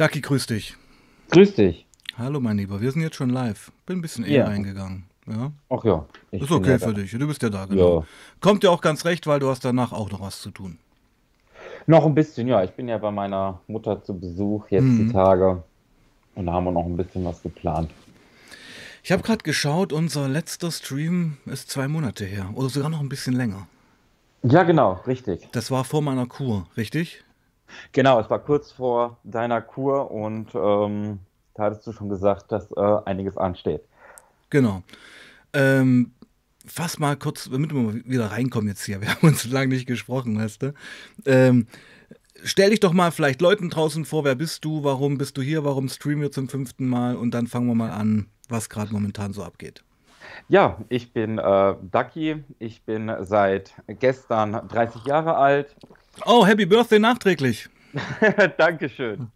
Ducky, grüß dich. Grüß dich. Hallo, mein Lieber. Wir sind jetzt schon live. Bin ein bisschen eher Ja. reingegangen. Ja. Ach ja. Ist okay ja für da. dich. Du bist ja da, genau. Ja. Kommt dir auch ganz recht, weil du hast danach auch noch was zu tun. Noch ein bisschen, ja. Ich bin ja bei meiner Mutter zu Besuch jetzt Mhm. die Tage. Und da haben wir noch ein bisschen was geplant. Ich habe gerade geschaut, unser letzter Stream ist zwei Monate her. Oder sogar noch ein bisschen länger. Ja, genau, richtig. Das war vor meiner Kur, richtig? Genau, es war kurz vor deiner Kur und ähm, da hattest du schon gesagt, dass äh, einiges ansteht. Genau. Ähm, fass mal kurz, damit wir mal wieder reinkommen jetzt hier. Wir haben uns lange nicht gesprochen, weißt du. Ähm, stell dich doch mal vielleicht Leuten draußen vor, wer bist du, warum bist du hier, warum streamen wir zum fünften Mal und dann fangen wir mal an, was gerade momentan so abgeht. Ja, ich bin äh, Ducky. Ich bin seit gestern 30 Jahre alt. Oh, Happy Birthday nachträglich. Dankeschön.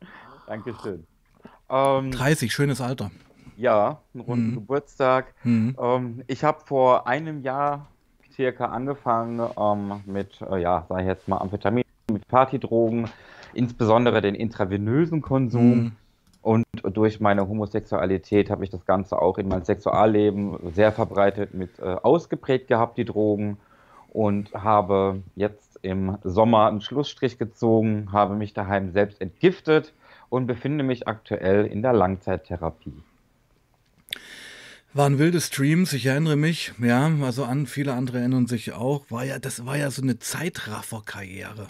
Dankeschön. Ähm, 30, schönes Alter. ja, einen runden Mhm. Geburtstag. Mhm. Ähm, ich habe vor einem Jahr circa angefangen ähm, mit, äh, ja, sag ich jetzt mal, Amphetamin, mit Partydrogen, insbesondere den intravenösen Konsum. Mhm. Und durch meine Homosexualität habe ich das Ganze auch in mein Sexualleben sehr verbreitet mit äh, ausgeprägt gehabt, die Drogen. Und habe jetzt im Sommer einen Schlussstrich gezogen, habe mich daheim selbst entgiftet und befinde mich aktuell in der Langzeittherapie. Waren wilde Streams, ich erinnere mich, ja, also an, viele andere erinnern sich auch. War ja, das war ja so eine Zeitraffer-Karriere.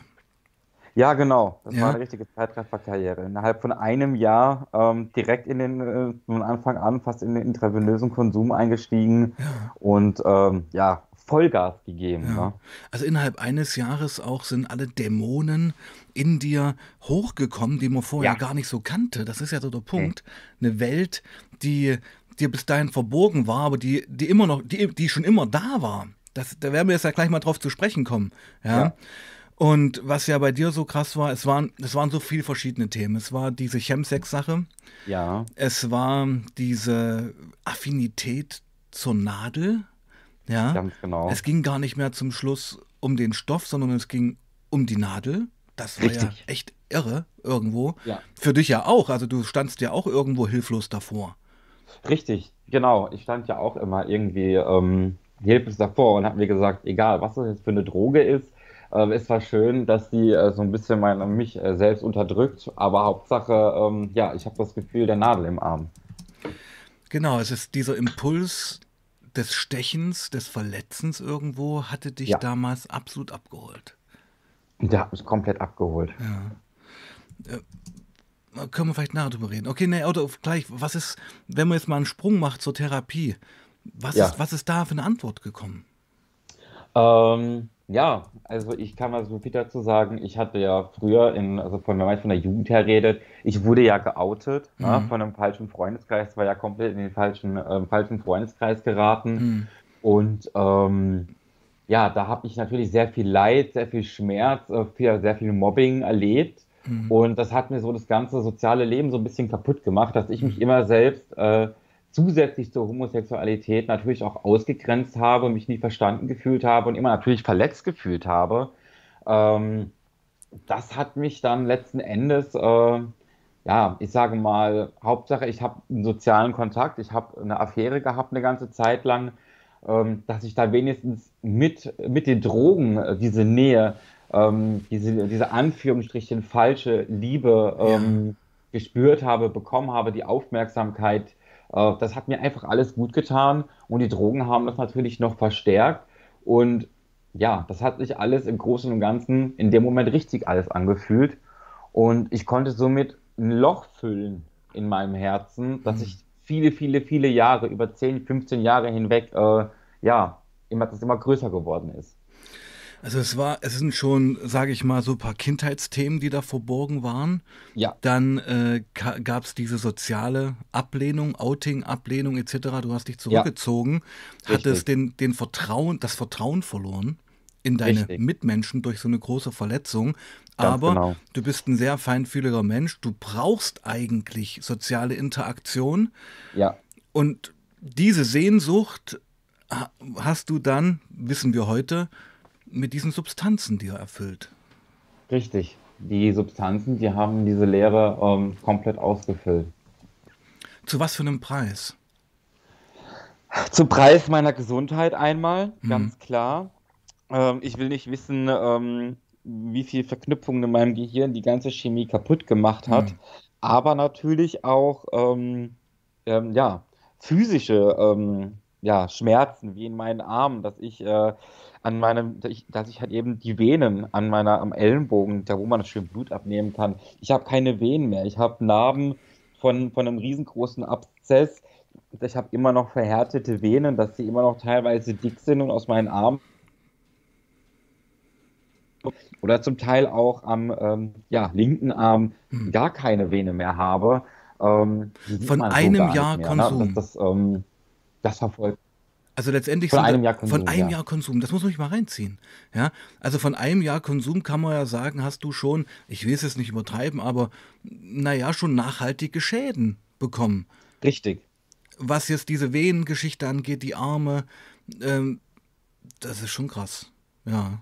Ja, genau. Das Ja. war eine richtige Zeitrafferkarriere. Innerhalb von einem Jahr ähm, direkt in den, äh, von Anfang an fast in den intravenösen Konsum eingestiegen und ähm, ja, Vollgas gegeben. Ja. Ne? Also innerhalb eines Jahres auch sind alle Dämonen in dir hochgekommen, die man vorher Ja. gar nicht so kannte. Das ist ja so der Punkt. Eine Welt, die dir bis dahin verborgen war, aber die, die immer noch, die, die schon immer da war. Das, da werden wir jetzt ja gleich mal drauf zu sprechen kommen. Ja. Ja. Und was ja bei dir so krass war, es waren, es waren so viele verschiedene Themen. Es war diese Chemsex-Sache, Ja, es war diese Affinität zur Nadel. Ja. ganz genau. Es ging gar nicht mehr zum Schluss um den Stoff, sondern es ging um die Nadel. Das war ja Richtig. echt irre irgendwo. Ja. Für dich ja auch. Also du standst ja auch irgendwo hilflos davor. Richtig, genau. Ich stand ja auch immer irgendwie ähm, hilflos davor und habe mir gesagt, egal was das jetzt für eine Droge ist, äh, es war schön, dass die äh, so ein bisschen meine, mich äh, selbst unterdrückt, aber Hauptsache, ähm, ja, ich habe das Gefühl der Nadel im Arm. Genau, es ist dieser Impuls des Stechens, des Verletzens irgendwo, hatte dich Ja. damals absolut abgeholt. Der hat mich komplett abgeholt. Da können wir vielleicht nachher drüber reden. Okay, nee, oder gleich, was ist, wenn man jetzt mal einen Sprung macht zur Therapie, was, Ja. ist, was ist da für eine Antwort gekommen? Ähm, ja, also ich kann mal so viel dazu sagen. Ich hatte ja früher, in, also von, wenn man von der Jugend her redet, ich wurde ja geoutet ne, Mhm. von einem falschen Freundeskreis, war ja komplett in den falschen, ähm, falschen Freundeskreis geraten. Mhm. Und ähm, ja, da habe ich natürlich sehr viel Leid, sehr viel Schmerz, äh, viel, sehr viel Mobbing erlebt. Mhm. Und das hat mir so das ganze soziale Leben so ein bisschen kaputt gemacht, dass ich mich immer selbst äh, zusätzlich zur Homosexualität natürlich auch ausgegrenzt habe, mich nie verstanden gefühlt habe und immer natürlich verletzt gefühlt habe. Ähm, das hat mich dann letzten Endes, äh, ja, ich sage mal, Hauptsache, ich habe einen sozialen Kontakt, ich habe eine Affäre gehabt eine ganze Zeit lang, ähm, dass ich da wenigstens mit, mit den Drogen äh, diese Nähe, ähm, diese, diese Anführungsstrichen falsche Liebe ähm, gespürt habe, bekommen habe, die Aufmerksamkeit. Äh, das hat mir einfach alles gut getan und die Drogen haben das natürlich noch verstärkt. Und ja, das hat sich alles im Großen und Ganzen in dem Moment richtig alles angefühlt. Und ich konnte somit ein Loch füllen in meinem Herzen, dass ich viele, viele, viele Jahre, über 10, 15 Jahre hinweg, äh, ja, immer, das immer größer geworden ist. Also es war, es sind schon, sage ich mal, so ein paar Kindheitsthemen, die da verborgen waren. Ja, Dann äh, gab es diese soziale Ablehnung, Outing, Ablehnung etc. Du hast dich zurückgezogen, hattest Richtig. den, den Vertrauen, das Vertrauen verloren in deine Richtig. Mitmenschen durch so eine große Verletzung. Ganz Aber genau. du bist ein sehr feinfühliger Mensch. Du brauchst eigentlich soziale Interaktion. ja, Und diese Sehnsucht ha- hast du dann, wissen wir heute, mit diesen Substanzen dir erfüllt. richtig. die Substanzen, die haben diese Leere ähm, komplett ausgefüllt. Zu was für einem Preis? Zum Preis meiner Gesundheit einmal, mhm. ganz klar. Ähm, ich will nicht wissen, ähm, wie viel Verknüpfungen in meinem Gehirn die ganze Chemie kaputt gemacht hat, mhm. aber natürlich auch ähm, ähm ja, physische ähm, ja, Schmerzen wie in meinen Armen, dass ich äh, an meinem, dass ich, halt eben die Venen an meiner am Ellenbogen, da wo man schön Blut abnehmen kann, ich habe keine Venen mehr. Ich habe Narben von, von einem riesengroßen Abszess. Ich habe immer noch verhärtete Venen, dass sie immer noch teilweise dick sind und aus meinen Armen oder zum Teil auch am ähm, ja, linken Arm hm. gar keine Vene mehr habe. Ähm, von einem so Jahr mehr, Konsum. Ne? Das, das, ähm, das verfolgt also letztendlich von einem Jahr Konsum. Von einem ja. Jahr Konsum, das muss man sich mal reinziehen. Ja, also von einem Jahr Konsum kann man ja sagen, hast du schon, ich will es jetzt nicht übertreiben, aber naja, schon nachhaltige Schäden bekommen. Richtig. Was jetzt diese Venengeschichte angeht, die Arme, ähm, das ist schon krass. Ja.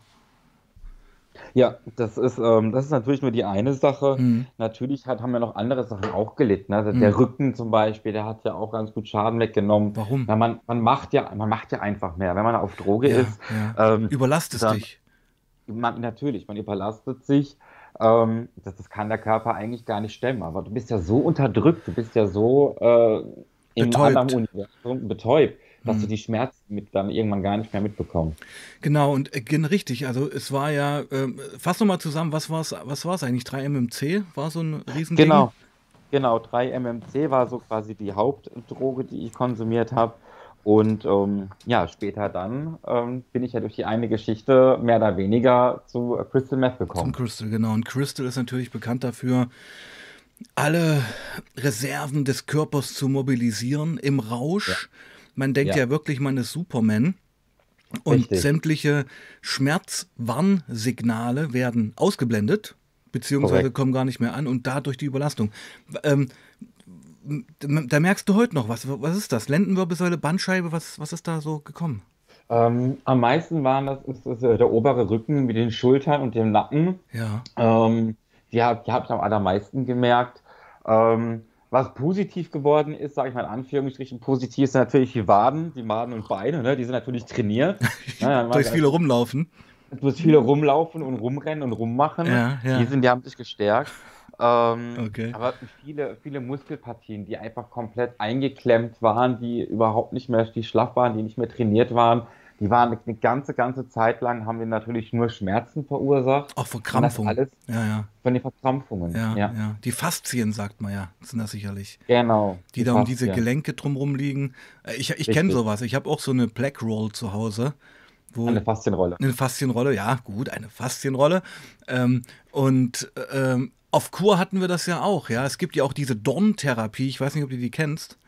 Ja, das ist, ähm, das ist natürlich nur die eine Sache. Mhm. Natürlich hat, haben ja noch andere Sachen auch gelitten. Ne? Also mhm. Der Rücken zum Beispiel, der hat ja auch ganz gut Schaden weggenommen. Warum? Na, man, man, macht ja, man macht ja einfach mehr. Wenn man auf Droge ja, ist. Ja. Ähm, Überlastet dich. Man, natürlich, man überlastet sich. Ähm, das, das kann der Körper eigentlich gar nicht stemmen. Aber du bist ja so unterdrückt, du bist ja so äh, im betäubt. anderen Universum betäubt dass mhm. du die Schmerzen mit dann irgendwann gar nicht mehr mitbekommst. Genau, und äh, richtig, also es war ja, äh, fass nochmal zusammen, was war es was war's eigentlich? 3-MMC war so ein Riesending? Genau, genau, 3-MMC war so quasi die Hauptdroge, die ich konsumiert habe. Und ähm, ja, später dann ähm, bin ich ja durch die eine Geschichte mehr oder weniger zu Crystal Meth gekommen. Zum Crystal, genau. Und Crystal ist natürlich bekannt dafür, alle Reserven des Körpers zu mobilisieren im Rausch. Ja. Man denkt ja, ja wirklich, man ist Superman. Und Richtig. sämtliche Schmerzwarnsignale werden ausgeblendet, beziehungsweise Korrekt. kommen gar nicht mehr an und dadurch die Überlastung. Ähm, da merkst du heute noch was. Was ist das? Lendenwirbelsäule, Bandscheibe, was, was ist da so gekommen? Ähm, am meisten waren das, ist, ist, der obere Rücken mit den Schultern und dem Nacken. Ja. Ähm, die, habe ich am allermeisten gemerkt. Ähm, was positiv geworden ist, sage ich mal in Anführungsstrichen, positiv sind natürlich die Waden, die Maden und Beine, ne? die sind natürlich trainiert. ja, Durch viele rumlaufen. Durch viele rumlaufen und rumrennen und rummachen. Ja, ja. Die, sind, die haben sich gestärkt. Ähm, okay. Aber viele, viele Muskelpartien, die einfach komplett eingeklemmt waren, die überhaupt nicht mehr, die schlaff waren, die nicht mehr trainiert waren, die waren eine ganze, ganze Zeit lang, haben wir natürlich nur Schmerzen verursacht. Auch Verkrampfungen. Alles ja, ja. Von den Verkrampfungen. Ja, ja, ja. Die Faszien, sagt man ja, sind das sicherlich. Genau. Die, die da um diese Gelenke drumherum liegen. Äh, ich, ich kenne sowas. Ich habe auch so eine Black Roll zu Hause. Wo, eine Faszienrolle. Eine Faszienrolle, ja, gut, eine Faszienrolle. Ähm, und ähm, auf Kur hatten wir das ja auch, ja. Es gibt ja auch diese Dorntherapie, ich weiß nicht, ob du die kennst.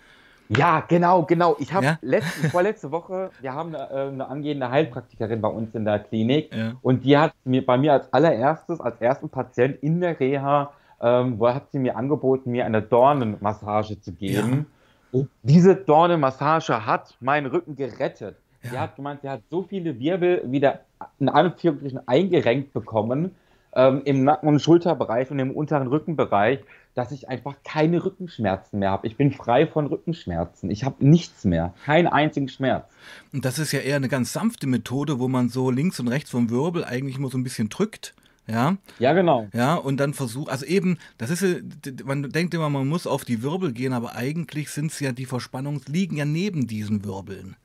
Ja, genau, genau. Ich habe ja? letzte, vorletzte Woche, wir haben eine, äh, eine, angehende Heilpraktikerin bei uns in der Klinik ja. und die hat mir bei mir als allererstes, als ersten Patient in der Reha, ähm, wo hat sie mir angeboten, mir eine Dornenmassage zu geben. Ja. Und diese Dornenmassage hat meinen Rücken gerettet. Sie hat gemeint, sie hat so viele Wirbel wieder in Anführungsstrichen eingerenkt bekommen ähm, im Nacken- und Schulterbereich und im unteren Rückenbereich, dass ich einfach keine Rückenschmerzen mehr habe. Ich bin frei von Rückenschmerzen. Ich habe nichts mehr, keinen einzigen Schmerz. Und das ist ja eher eine ganz sanfte Methode, wo man so links und rechts vom Wirbel eigentlich nur so ein bisschen drückt. Ja. Ja, genau. Ja, und dann versucht, also eben, das ist, man denkt immer, man muss auf die Wirbel gehen, aber eigentlich sind es ja die Verspannungen, liegen ja neben diesen Wirbeln.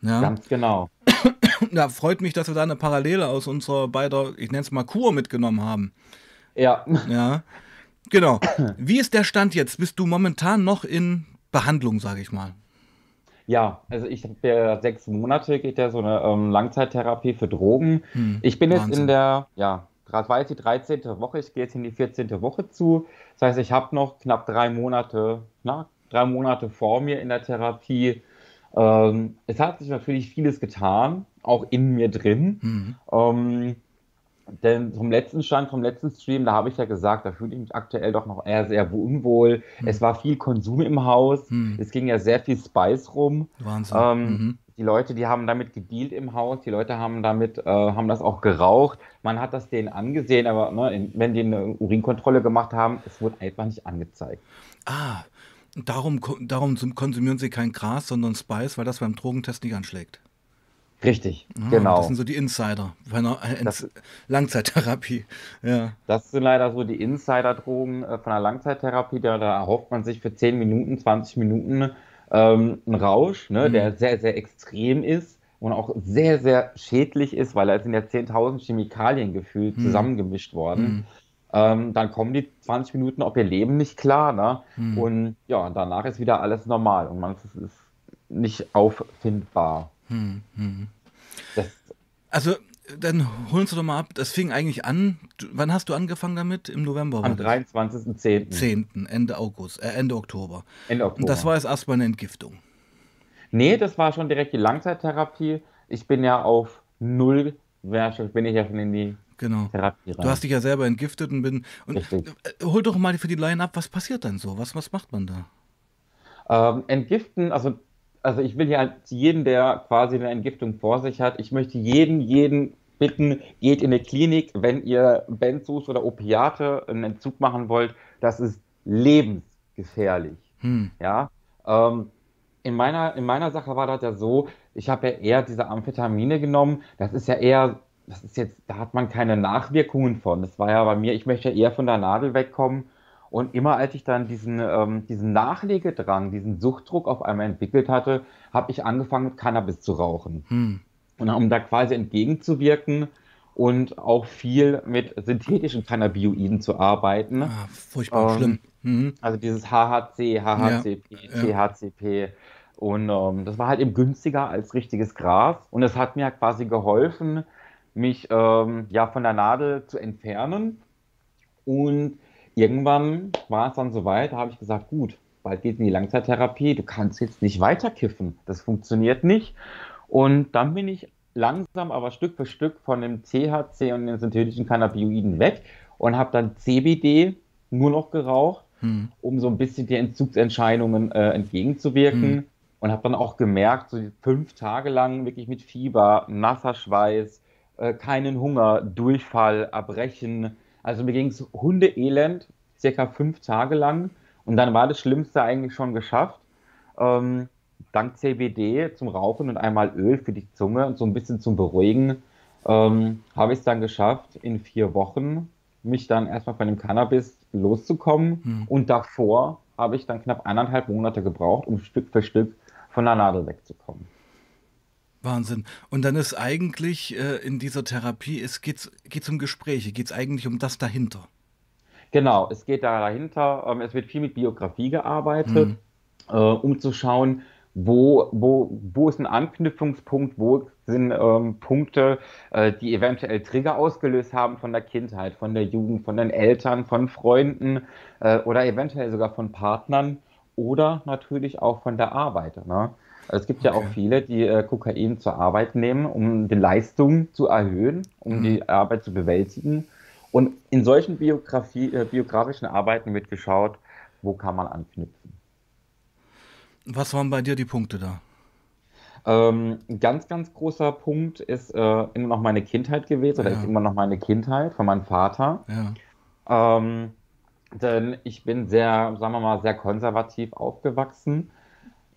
Ja. Ganz genau. Da freut mich, dass wir da eine Parallele aus unserer beider, ich nenne es mal Kur mitgenommen haben. Ja. Ja. Genau. Wie ist der Stand jetzt? Bist du momentan noch in Behandlung, sage ich mal? Ja, also ich habe ja sechs Monate geht ja so eine ähm, Langzeittherapie für Drogen. Hm, ich bin Wahnsinn. jetzt in der, ja, gerade weiß die 13. Woche, ich gehe jetzt in die 14. Woche zu. Das heißt, ich habe noch knapp drei Monate, na, drei Monate vor mir in der Therapie. Ähm, es hat sich natürlich vieles getan, auch in mir drin. Mhm. Ähm, denn vom letzten Stand, vom letzten Stream, da habe ich ja gesagt, da fühle ich mich aktuell doch noch eher sehr unwohl. Hm. Es war viel Konsum im Haus. Hm. Es ging ja sehr viel Spice rum. Wahnsinn. Ähm, mhm. die Leute, die haben damit gedealt im Haus, die Leute haben damit, äh, haben das auch geraucht. Man hat das denen angesehen, aber ne, wenn die eine Urinkontrolle gemacht haben, es wurde einfach nicht angezeigt. Ah, darum, darum konsumieren sie kein Gras, sondern Spice, weil das beim Drogentest nicht anschlägt. Richtig, ah, genau. Das sind so die Insider bei einer das, Langzeittherapie. Ja. Das sind leider so die Insider-Drogen äh, von einer Langzeittherapie. Da, da erhofft man sich für 10 Minuten, 20 Minuten ähm, einen Rausch, ne, mhm. der sehr, sehr extrem ist und auch sehr, sehr schädlich ist, weil da sind ja 10.000 Chemikalien gefühlt mhm. zusammengemischt worden. Mhm. Ähm, dann kommen die 20 Minuten auf ihr Leben nicht klar. Ne? Mhm. Und ja, danach ist wieder alles normal und man ist, ist nicht auffindbar. Hm, hm. also, dann holen Sie doch mal ab. Das fing eigentlich an. Wann hast du angefangen damit? Im November? Am 23.10. 10. Ende August, äh, Ende Oktober. Ende Oktober. Und das war jetzt erstmal eine Entgiftung. Nee, das war schon direkt die Langzeittherapie. Ich bin ja auf null, bin ich ja schon in die genau. Therapie rein. Du hast dich ja selber entgiftet und bin. Und Richtig. Äh, hol doch mal für die Laien ab, was passiert dann so? Was, was macht man da? Ähm, entgiften, also also ich will ja jeden, der quasi eine Entgiftung vor sich hat, ich möchte jeden, jeden bitten, geht in eine Klinik, wenn ihr Benzos oder Opiate einen Entzug machen wollt. Das ist lebensgefährlich. Hm. Ja. Ähm, in meiner, in meiner Sache war das ja so, ich habe ja eher diese Amphetamine genommen. Das ist ja eher, das ist jetzt, da hat man keine Nachwirkungen von. Das war ja bei mir, ich möchte ja eher von der Nadel wegkommen und immer als ich dann diesen, ähm, diesen Nachlegedrang, diesen Suchtdruck auf einmal entwickelt hatte, habe ich angefangen mit Cannabis zu rauchen. Hm. Und um da quasi entgegenzuwirken und auch viel mit synthetischen Cannabinoiden zu arbeiten. Ah, furchtbar ähm, schlimm. Mhm. Also dieses HHC, HHCP, ja. THCP. Und ähm, das war halt eben günstiger als richtiges Gras. Und es hat mir quasi geholfen, mich ähm, ja von der Nadel zu entfernen. Und irgendwann war es dann soweit, da habe ich gesagt, gut, bald geht in die Langzeittherapie, du kannst jetzt nicht weiter kiffen, das funktioniert nicht. Und dann bin ich langsam, aber Stück für Stück von dem THC und den synthetischen Cannabinoiden weg und habe dann CBD nur noch geraucht, hm. um so ein bisschen die Entzugsentscheidungen äh, entgegenzuwirken. Hm. Und habe dann auch gemerkt, so fünf Tage lang wirklich mit Fieber, nasser Schweiß, äh, keinen Hunger, Durchfall, Erbrechen, also mir ging es hundeelend, circa fünf Tage lang. Und dann war das Schlimmste eigentlich schon geschafft. Ähm, dank CBD zum Rauchen und einmal Öl für die Zunge und so ein bisschen zum Beruhigen ähm, habe ich es dann geschafft, in vier Wochen mich dann erstmal von dem Cannabis loszukommen. Hm. Und davor habe ich dann knapp eineinhalb Monate gebraucht, um Stück für Stück von der Nadel wegzukommen. Wahnsinn. Und dann ist eigentlich äh, in dieser Therapie, es geht es um Gespräche, geht es eigentlich um das dahinter. Genau, es geht da dahinter, ähm, es wird viel mit Biografie gearbeitet, hm. äh, um zu schauen, wo, wo, wo ist ein Anknüpfungspunkt, wo sind ähm, Punkte, äh, die eventuell Trigger ausgelöst haben von der Kindheit, von der Jugend, von den Eltern, von Freunden äh, oder eventuell sogar von Partnern oder natürlich auch von der Arbeit. Ne? Also es gibt okay. ja auch viele, die äh, Kokain zur Arbeit nehmen, um die Leistung zu erhöhen, um mhm. die Arbeit zu bewältigen. Und in solchen Biografie, äh, biografischen Arbeiten wird geschaut, wo kann man anknüpfen. Was waren bei dir die Punkte da? Ähm, ein ganz, ganz großer Punkt ist äh, immer noch meine Kindheit gewesen, oder ja. ist immer noch meine Kindheit von meinem Vater. Ja. Ähm, denn ich bin sehr, sagen wir mal, sehr konservativ aufgewachsen.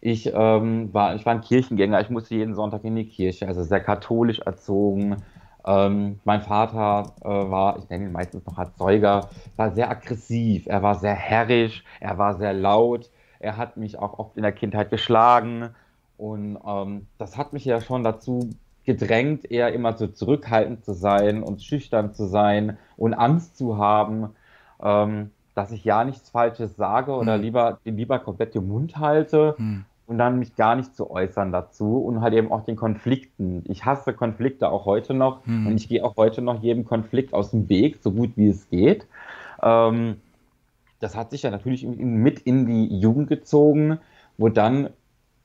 Ich, ähm, war, ich war ein Kirchengänger, ich musste jeden Sonntag in die Kirche, also sehr katholisch erzogen. Ähm, mein Vater äh, war, ich nenne ihn meistens noch Erzeuger, war sehr aggressiv, er war sehr herrisch, er war sehr laut, er hat mich auch oft in der Kindheit geschlagen. Und ähm, das hat mich ja schon dazu gedrängt, eher immer so zurückhaltend zu sein und schüchtern zu sein und Angst zu haben. Ähm, dass ich ja nichts Falsches sage oder hm. lieber, lieber komplett den Mund halte. Hm und dann mich gar nicht zu äußern dazu und halt eben auch den Konflikten. Ich hasse Konflikte auch heute noch hm. und ich gehe auch heute noch jedem Konflikt aus dem Weg, so gut wie es geht. Ähm, das hat sich ja natürlich mit in die Jugend gezogen, wo dann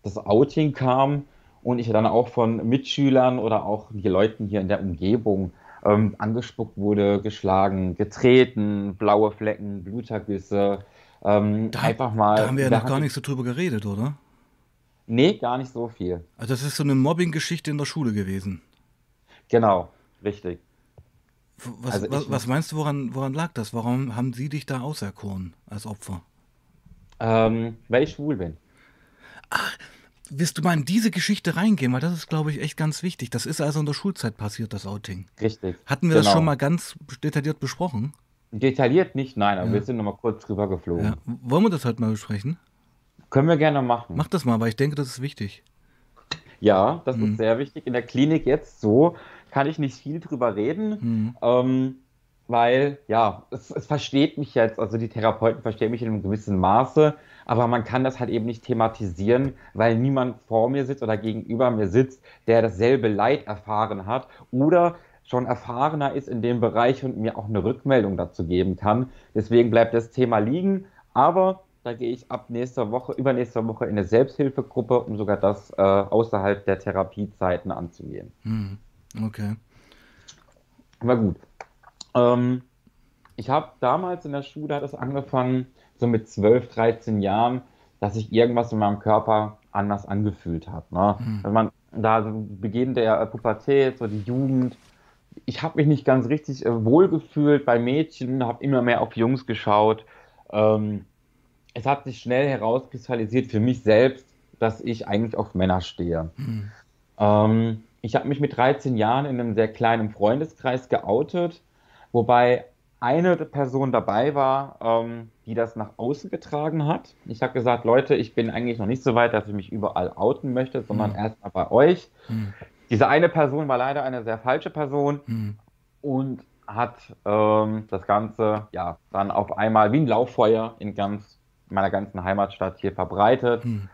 das Outing kam und ich dann auch von Mitschülern oder auch die Leuten hier in der Umgebung ähm, angespuckt wurde, geschlagen, getreten, blaue Flecken, Blutergüsse. Ähm, da, einfach mal. Da haben wir ja noch gar nicht so drüber geredet, oder? Nee, gar nicht so viel. Also das ist so eine Mobbing-Geschichte in der Schule gewesen. Genau, richtig. Was, Also was, was meinst du, woran, woran lag das? Warum haben sie dich da auserkoren als Opfer? ähm, weil ich schwul bin. Willst du mal in diese Geschichte reingehen? Weil das ist, glaube ich, echt ganz wichtig. Das ist also in der Schulzeit passiert, das Outing. Richtig, Hatten wir das schon genau. mal ganz detailliert besprochen? Detailliert nicht, nein, aber wir Ja. sind nochmal kurz drüber geflogen. Ja. Wollen wir das heute mal besprechen? Können wir gerne machen. Mach das mal, weil ich denke, das ist wichtig. Ja, das ist Hm. sehr wichtig. In der Klinik jetzt so kann ich nicht viel drüber reden, Hm. ähm, weil ja, es, es versteht mich jetzt, also die Therapeuten verstehen mich in einem gewissen Maße, aber man kann das halt eben nicht thematisieren, weil niemand vor mir sitzt oder gegenüber mir sitzt, der dasselbe Leid erfahren hat oder schon erfahrener ist in dem Bereich und mir auch eine Rückmeldung dazu geben kann. Deswegen bleibt das Thema liegen, aber da gehe ich ab nächster Woche, übernächster Woche in eine Selbsthilfegruppe, um sogar das äh, außerhalb der Therapiezeiten anzugehen. Hm. Okay. Aber gut. Ähm, ich habe damals in der Schule hat es angefangen, so mit 12, 13 Jahren, dass sich irgendwas in meinem Körper anders angefühlt hat. Ne? Hm. Wenn man da so Beginn der Pubertät, so die Jugend, ich habe mich nicht ganz richtig äh, wohlgefühlt bei Mädchen, habe immer mehr auf Jungs geschaut. Ähm, es hat sich schnell herauskristallisiert für mich selbst, dass ich eigentlich auf Männer stehe. Hm. Ähm, ich habe mich mit 13 Jahren in einem sehr kleinen Freundeskreis geoutet, wobei eine Person dabei war, ähm, die das nach außen getragen hat. Ich habe gesagt, Leute, ich bin eigentlich noch nicht so weit, dass ich mich überall outen möchte, sondern Hm. erstmal bei euch. Hm. Diese eine Person war leider eine sehr falsche Person Hm. und hat ähm, das Ganze ja dann auf einmal wie ein Lauffeuer in ganz meiner ganzen Heimatstadt hier verbreitet. Hm.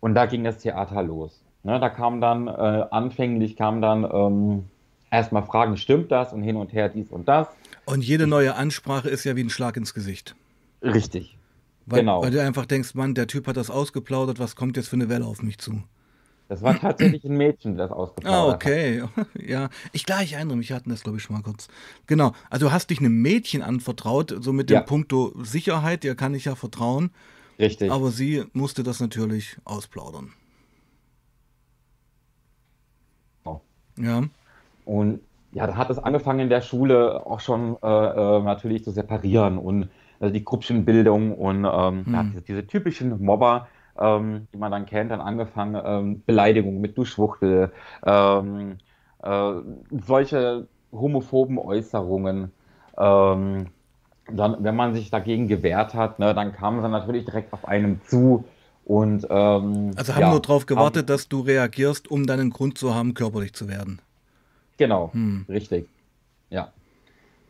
Und da ging das Theater los. Ne, da kam dann, äh, anfänglich kam dann ähm, erstmal Fragen, stimmt das und hin und her dies und das. Und jede neue Ansprache ist ja wie ein Schlag ins Gesicht. Richtig, Weil, genau. weil du einfach denkst, Mann, der Typ hat das ausgeplaudert, was kommt jetzt für eine Welle auf mich zu? Das war tatsächlich ein Mädchen, das Ah, ausgeplaudert hat. okay. Ja, ich klar, ich erinnere mich, wir hatten das, glaube ich, schon mal kurz. Genau, also du hast dich einem Mädchen anvertraut, so mit dem Ja. Punkto Sicherheit, dir kann ich ja vertrauen, Richtig. aber sie musste das natürlich ausplaudern. Oh. Ja, Und ja, da hat es angefangen in der Schule auch schon äh, äh, natürlich zu separieren und also die Gruppchenbildung und ähm, ja, Hm. diese, diese typischen Mobber, ähm, die man dann kennt, dann angefangen ähm, Beleidigungen mit du Schwuchtel, ähm, äh, solche homophoben Äußerungen. Ähm, dann, wenn man sich dagegen gewehrt hat, ne, dann kamen sie natürlich direkt auf einem zu und ähm, also haben ja, nur darauf haben, gewartet, dass du reagierst, um dann einen Grund zu haben, körperlich zu werden. genau, Hm. richtig, ja.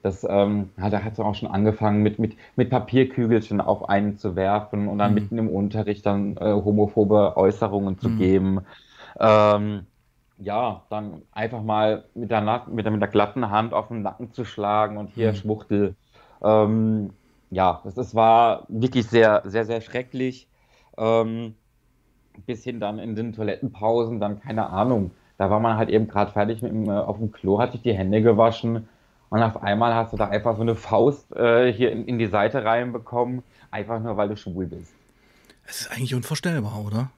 Das ähm, ja, da hat es auch schon angefangen, mit, mit, mit Papierkügelchen auf einen zu werfen und dann Hm. mitten im Unterricht dann äh, homophobe Äußerungen zu Hm. geben. Ähm, ja, dann einfach mal mit der, mit der, mit der glatten Hand auf den Nacken zu schlagen und hier Hm. Schwuchtel. Ähm, ja, das, das war wirklich sehr, sehr, sehr schrecklich. Ähm, bis hin dann in den Toilettenpausen, dann keine Ahnung. Da war man halt eben gerade fertig mit dem, äh, auf dem Klo, hat sich die Hände gewaschen und auf einmal hast du da einfach so eine Faust äh, hier in, in die Seite reinbekommen, einfach nur weil du schwul bist. Es ist eigentlich unvorstellbar, oder?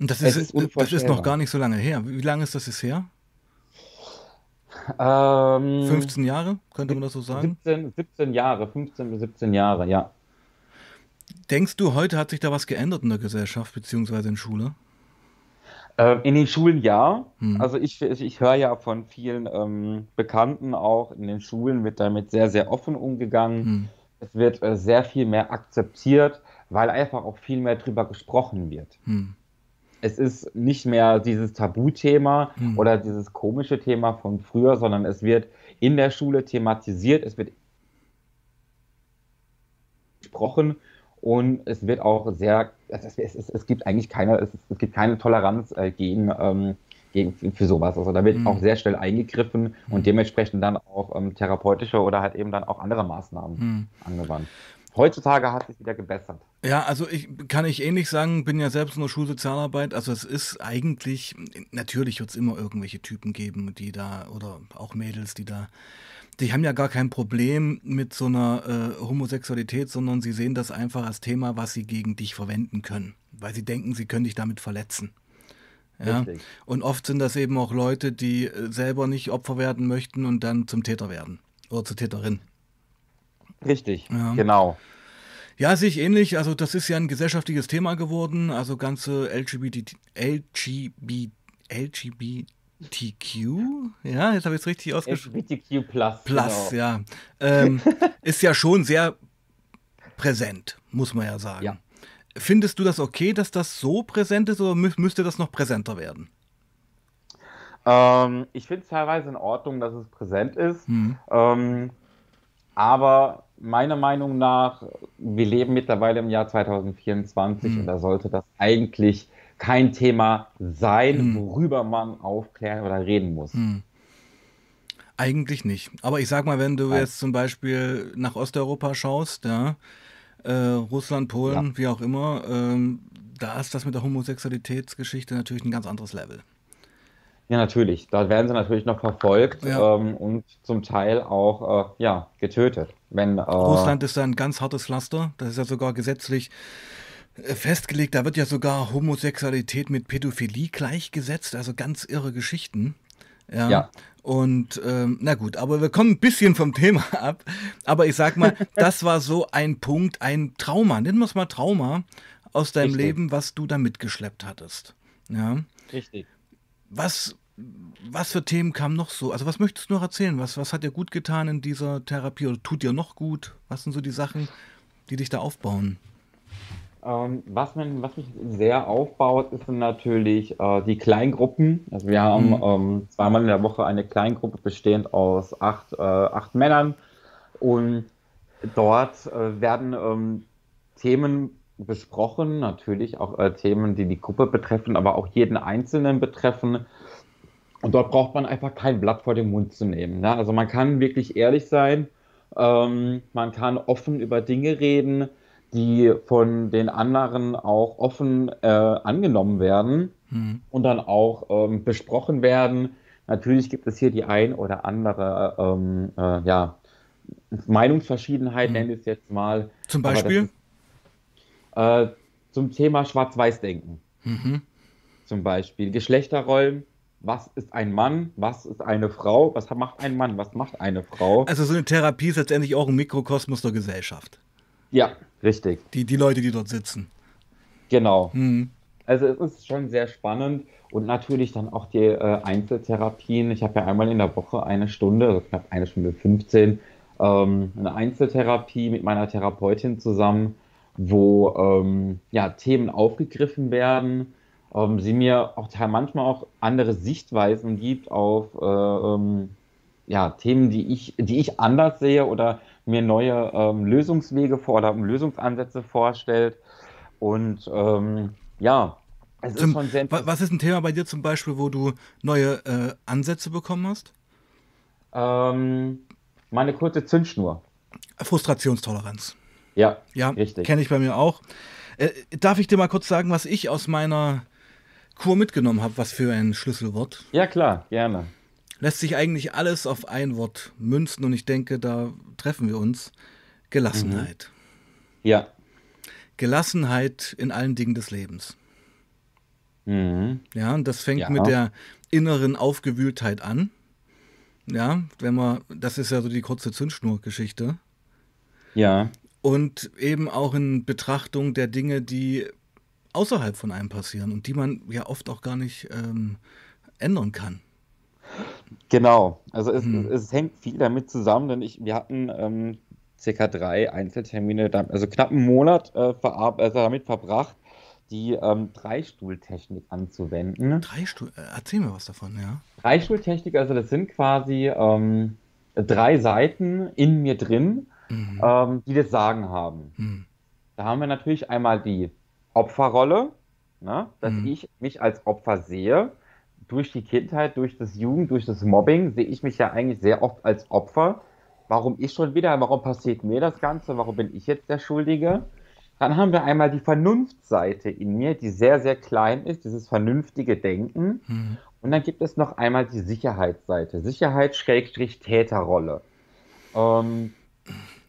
Und das ist, ist das ist noch gar nicht so lange her. Wie lange ist das jetzt her? Ähm, 15 Jahre, könnte man das so sagen? 17, 17 Jahre, 15 bis 17 Jahre, ja. Denkst du, heute hat sich da was geändert in der Gesellschaft, beziehungsweise in Schule? Ähm, in den Schulen ja. Hm. Also ich, ich, höre ja von vielen ähm, Bekannten auch, in den Schulen wird damit sehr, sehr offen umgegangen. Hm. Es wird äh, sehr viel mehr akzeptiert, weil einfach auch viel mehr drüber gesprochen wird. Hm. Es ist nicht mehr dieses Tabuthema Hm. oder dieses komische Thema von früher, sondern es wird in der Schule thematisiert, es wird gesprochen und es wird auch sehr, es, es, es, gibt eigentlich keine, es, es gibt keine Toleranz äh, gegen, ähm, gegen für sowas. Also da wird Hm. auch sehr schnell eingegriffen und dementsprechend dann auch ähm, therapeutische oder halt eben dann auch andere Maßnahmen Hm. angewandt. Heutzutage hat sich wieder gebessert. Ja, also ich kann ich ähnlich sagen, bin ja selbst in der Schulsozialarbeit. Also es ist eigentlich, natürlich wird es immer irgendwelche Typen geben, die da, oder auch Mädels, die da, die haben ja gar kein Problem mit so einer äh, Homosexualität, sondern sie sehen das einfach als Thema, was sie gegen dich verwenden können. weil sie denken, sie können dich damit verletzen. Ja? Und oft sind das eben auch Leute, die äh, selber nicht Opfer werden möchten und dann zum Täter werden oder zur Täterin. Richtig, ja. genau. Ja, sehe ich ähnlich. Also das ist ja ein gesellschaftliches Thema geworden. Also ganze LGBT, LGBT, LGBTQ, ja, jetzt habe ich es richtig ausgesprochen. LGBTQ Plus. Plus, genau. ja. Ähm, ist ja schon sehr präsent, muss man ja sagen. Ja. Findest du das okay, dass das so präsent ist oder mü müsste das noch präsenter werden? Ähm, ich finde es teilweise in Ordnung, dass es präsent ist. Mhm. Ähm, aber meiner Meinung nach, wir leben mittlerweile im Jahr 2024 mhm. und da sollte das eigentlich kein Thema sein, mhm. worüber man aufklären oder reden muss. Mhm. Eigentlich nicht. Aber ich sag mal, wenn du Nein. jetzt zum Beispiel nach Osteuropa schaust, ja, äh, Russland, Polen, ja. wie auch immer, ähm, da ist das mit der Homosexualitätsgeschichte natürlich ein ganz anderes Level. Ja, natürlich. Da werden sie natürlich noch verfolgt ja. ähm, und zum Teil auch äh, ja, getötet. Wenn, äh, Russland ist ein ganz hartes Pflaster. Das ist ja sogar gesetzlich festgelegt. Da wird ja sogar Homosexualität mit Pädophilie gleichgesetzt. Also ganz irre Geschichten. Ja. ja. Und ähm, na gut, aber wir kommen ein bisschen vom Thema ab. Aber ich sag mal, das war so ein Punkt, ein Trauma, nennen wir es mal Trauma aus deinem Richtig. Leben, was du da mitgeschleppt hattest. Ja. Richtig. Was, was für Themen kamen noch so? Also was möchtest du noch erzählen? Was, was hat dir gut getan in dieser Therapie oder tut dir noch gut? Was sind so die Sachen, die dich da aufbauen? Ähm, was, man, was mich sehr aufbaut, ist natürlich äh, die Kleingruppen. Also wir haben mhm. ähm, zweimal in der Woche eine Kleingruppe bestehend aus acht, äh, acht Männern und dort äh, werden ähm, Themen besprochen, natürlich auch äh, Themen, die die Gruppe betreffen, aber auch jeden Einzelnen betreffen. Und dort braucht man einfach kein Blatt vor den Mund zu nehmen. Ne? Also man kann wirklich ehrlich sein, ähm, man kann offen über Dinge reden, die von den anderen auch offen äh, angenommen werden mhm. und dann auch ähm, besprochen werden. Natürlich gibt es hier die ein oder andere ähm, äh, ja, Meinungsverschiedenheit, mhm. nenne ich es jetzt mal. Zum Beispiel? Ist, äh, zum Thema Schwarz-Weiß-Denken. Mhm. Zum Beispiel Geschlechterrollen. Was ist ein Mann? Was ist eine Frau? Was macht ein Mann? Was macht eine Frau? Also so eine Therapie ist letztendlich auch ein Mikrokosmos der Gesellschaft. Ja, richtig. Die, die Leute, die dort sitzen. Genau. Mhm. Also es ist schon sehr spannend und natürlich dann auch die äh, Einzeltherapien. Ich habe ja einmal in der Woche eine Stunde, also knapp eine Stunde 15, ähm, eine Einzeltherapie mit meiner Therapeutin zusammen, wo ähm, ja, Themen aufgegriffen werden, ähm, sie mir auch manchmal auch andere Sichtweisen gibt auf äh, ähm, ja, Themen, die ich, die ich anders sehe oder mir neue ähm, Lösungswege vor oder Lösungsansätze vorstellt. Und ähm, ja, es zum, ist schon sehr Was ist ein Thema bei dir zum Beispiel, wo du neue äh, Ansätze bekommen hast? Ähm, meine kurze Zündschnur. Frustrationstoleranz. Ja, ja richtig. Kenne ich bei mir auch. Äh, darf ich dir mal kurz sagen, was ich aus meiner Kur mitgenommen habe? Was für ein Schlüsselwort? Ja, klar, gerne lässt sich eigentlich alles auf ein Wort münzen und ich denke, da treffen wir uns. Gelassenheit. Mhm. Ja. Gelassenheit in allen Dingen des Lebens. Mhm. Ja, und das fängt ja. mit der inneren Aufgewühltheit an. Ja, wenn man, das ist ja so die kurze Zündschnur-Geschichte. Ja. Und eben auch in Betrachtung der Dinge, die außerhalb von einem passieren und die man ja oft auch gar nicht ähm, ändern kann. Genau, also es, hm. es, hängt viel damit zusammen, denn ich, wir hatten ähm, circa drei Einzeltermine, also knapp einen Monat äh, also damit verbracht, die ähm, Dreistuhltechnik anzuwenden. Dreistuhl, äh, erzähl mir was davon, ja. Dreistuhltechnik, also das sind quasi ähm, drei Seiten in mir drin, mhm. ähm, die das Sagen haben. Mhm. Da haben wir natürlich einmal die Opferrolle, ne, dass mhm. ich mich als Opfer sehe durch die Kindheit, durch das Jugend, durch das Mobbing sehe ich mich ja eigentlich sehr oft als Opfer. Warum ich schon wieder? Warum passiert mir das Ganze? Warum bin ich jetzt der Schuldige? Dann haben wir einmal die Vernunftseite in mir, die sehr, sehr klein ist, dieses vernünftige Denken. Mhm. Und dann gibt es noch einmal die Sicherheitsseite, Sicherheit-Täterrolle. Ähm,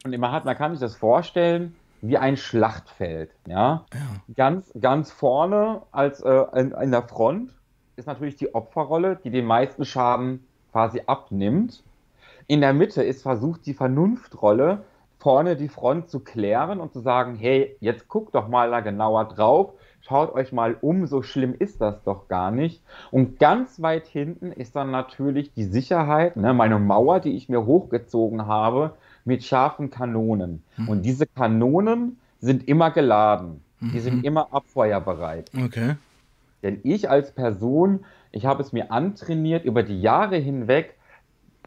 und immer hat, man kann sich das vorstellen, wie ein Schlachtfeld. Ja? ja. Ganz, ganz vorne als äh, in, in der Front ist natürlich die Opferrolle, die den meisten Schaden quasi abnimmt. In der Mitte ist versucht die Vernunftrolle, vorne die Front zu klären und zu sagen, hey, jetzt guckt doch mal da genauer drauf, schaut euch mal um, so schlimm ist das doch gar nicht. Und ganz weit hinten ist dann natürlich die Sicherheit, ne, meine Mauer, die ich mir hochgezogen habe, mit scharfen Kanonen. Mhm. Und diese Kanonen sind immer geladen. Mhm. Die sind mhm. immer abfeuerbereit. Okay. Denn ich als Person, ich habe es mir antrainiert, über die Jahre hinweg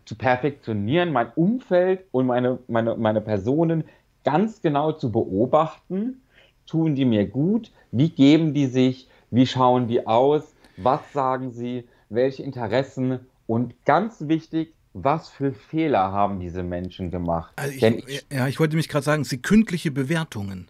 zu perfektionieren, mein Umfeld und meine, meine, meine Personen ganz genau zu beobachten. Tun die mir gut? Wie geben die sich? Wie schauen die aus? Was sagen sie? Welche Interessen? Und ganz wichtig, was für Fehler haben diese Menschen gemacht? Also ich, ich, ja, ich wollte mich gerade sagen, sekündliche Bewertungen.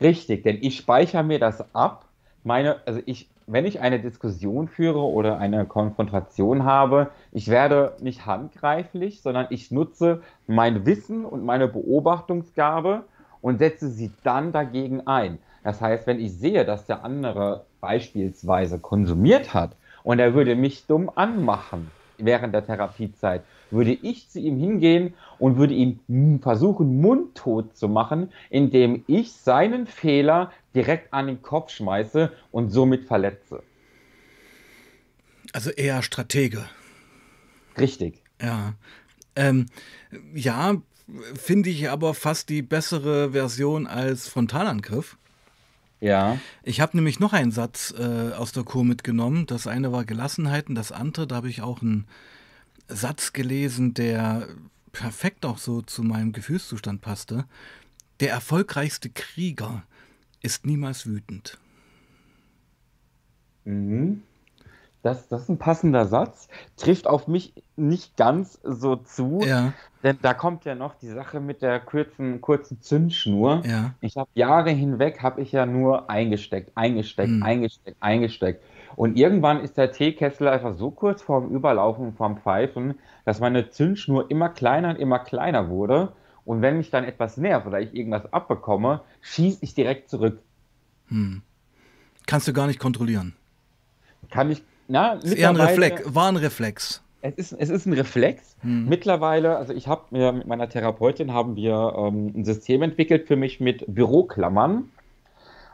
Richtig, denn ich speichere mir das ab. Meine, also ich wenn ich eine Diskussion führe oder eine Konfrontation habe, ich werde nicht handgreiflich, sondern ich nutze mein Wissen und meine Beobachtungsgabe und setze sie dann dagegen ein. Das heißt, wenn ich sehe, dass der andere beispielsweise konsumiert hat und er würde mich dumm anmachen während der Therapiezeit, würde ich zu ihm hingehen und würde ihn versuchen, mundtot zu machen, indem ich seinen Fehler direkt an den Kopf schmeiße und somit verletze. Also eher Stratege. Richtig. Ja. Ähm, ja, finde ich aber fast die bessere Version als Frontalangriff. Ja. Ich habe nämlich noch einen Satz äh, aus der Kur mitgenommen. Das eine war Gelassenheit und das andere, da habe ich auch einen Satz gelesen, der perfekt auch so zu meinem Gefühlszustand passte. Der erfolgreichste Krieger ist niemals wütend. Mhm. Das, das ist ein passender Satz. Trifft auf mich nicht ganz so zu. Ja. Denn da kommt ja noch die Sache mit der kurzen, kurzen Zündschnur. Ja. Ich habe Jahre hinweg, habe ich ja nur eingesteckt, eingesteckt, hm. eingesteckt, eingesteckt. Und irgendwann ist der Teekessel einfach so kurz vorm Überlaufen, vorm Pfeifen, dass meine Zündschnur immer kleiner und immer kleiner wurde. Und wenn mich dann etwas nervt oder ich irgendwas abbekomme, schieße ich direkt zurück. Hm. Kannst du gar nicht kontrollieren. Kann ich, na, ist eher ein Reflex, war ein Reflex. Es ist, es ist ein Reflex. Hm. Mittlerweile, also ich habe mir mit meiner Therapeutin haben wir ähm, ein System entwickelt für mich mit Büroklammern.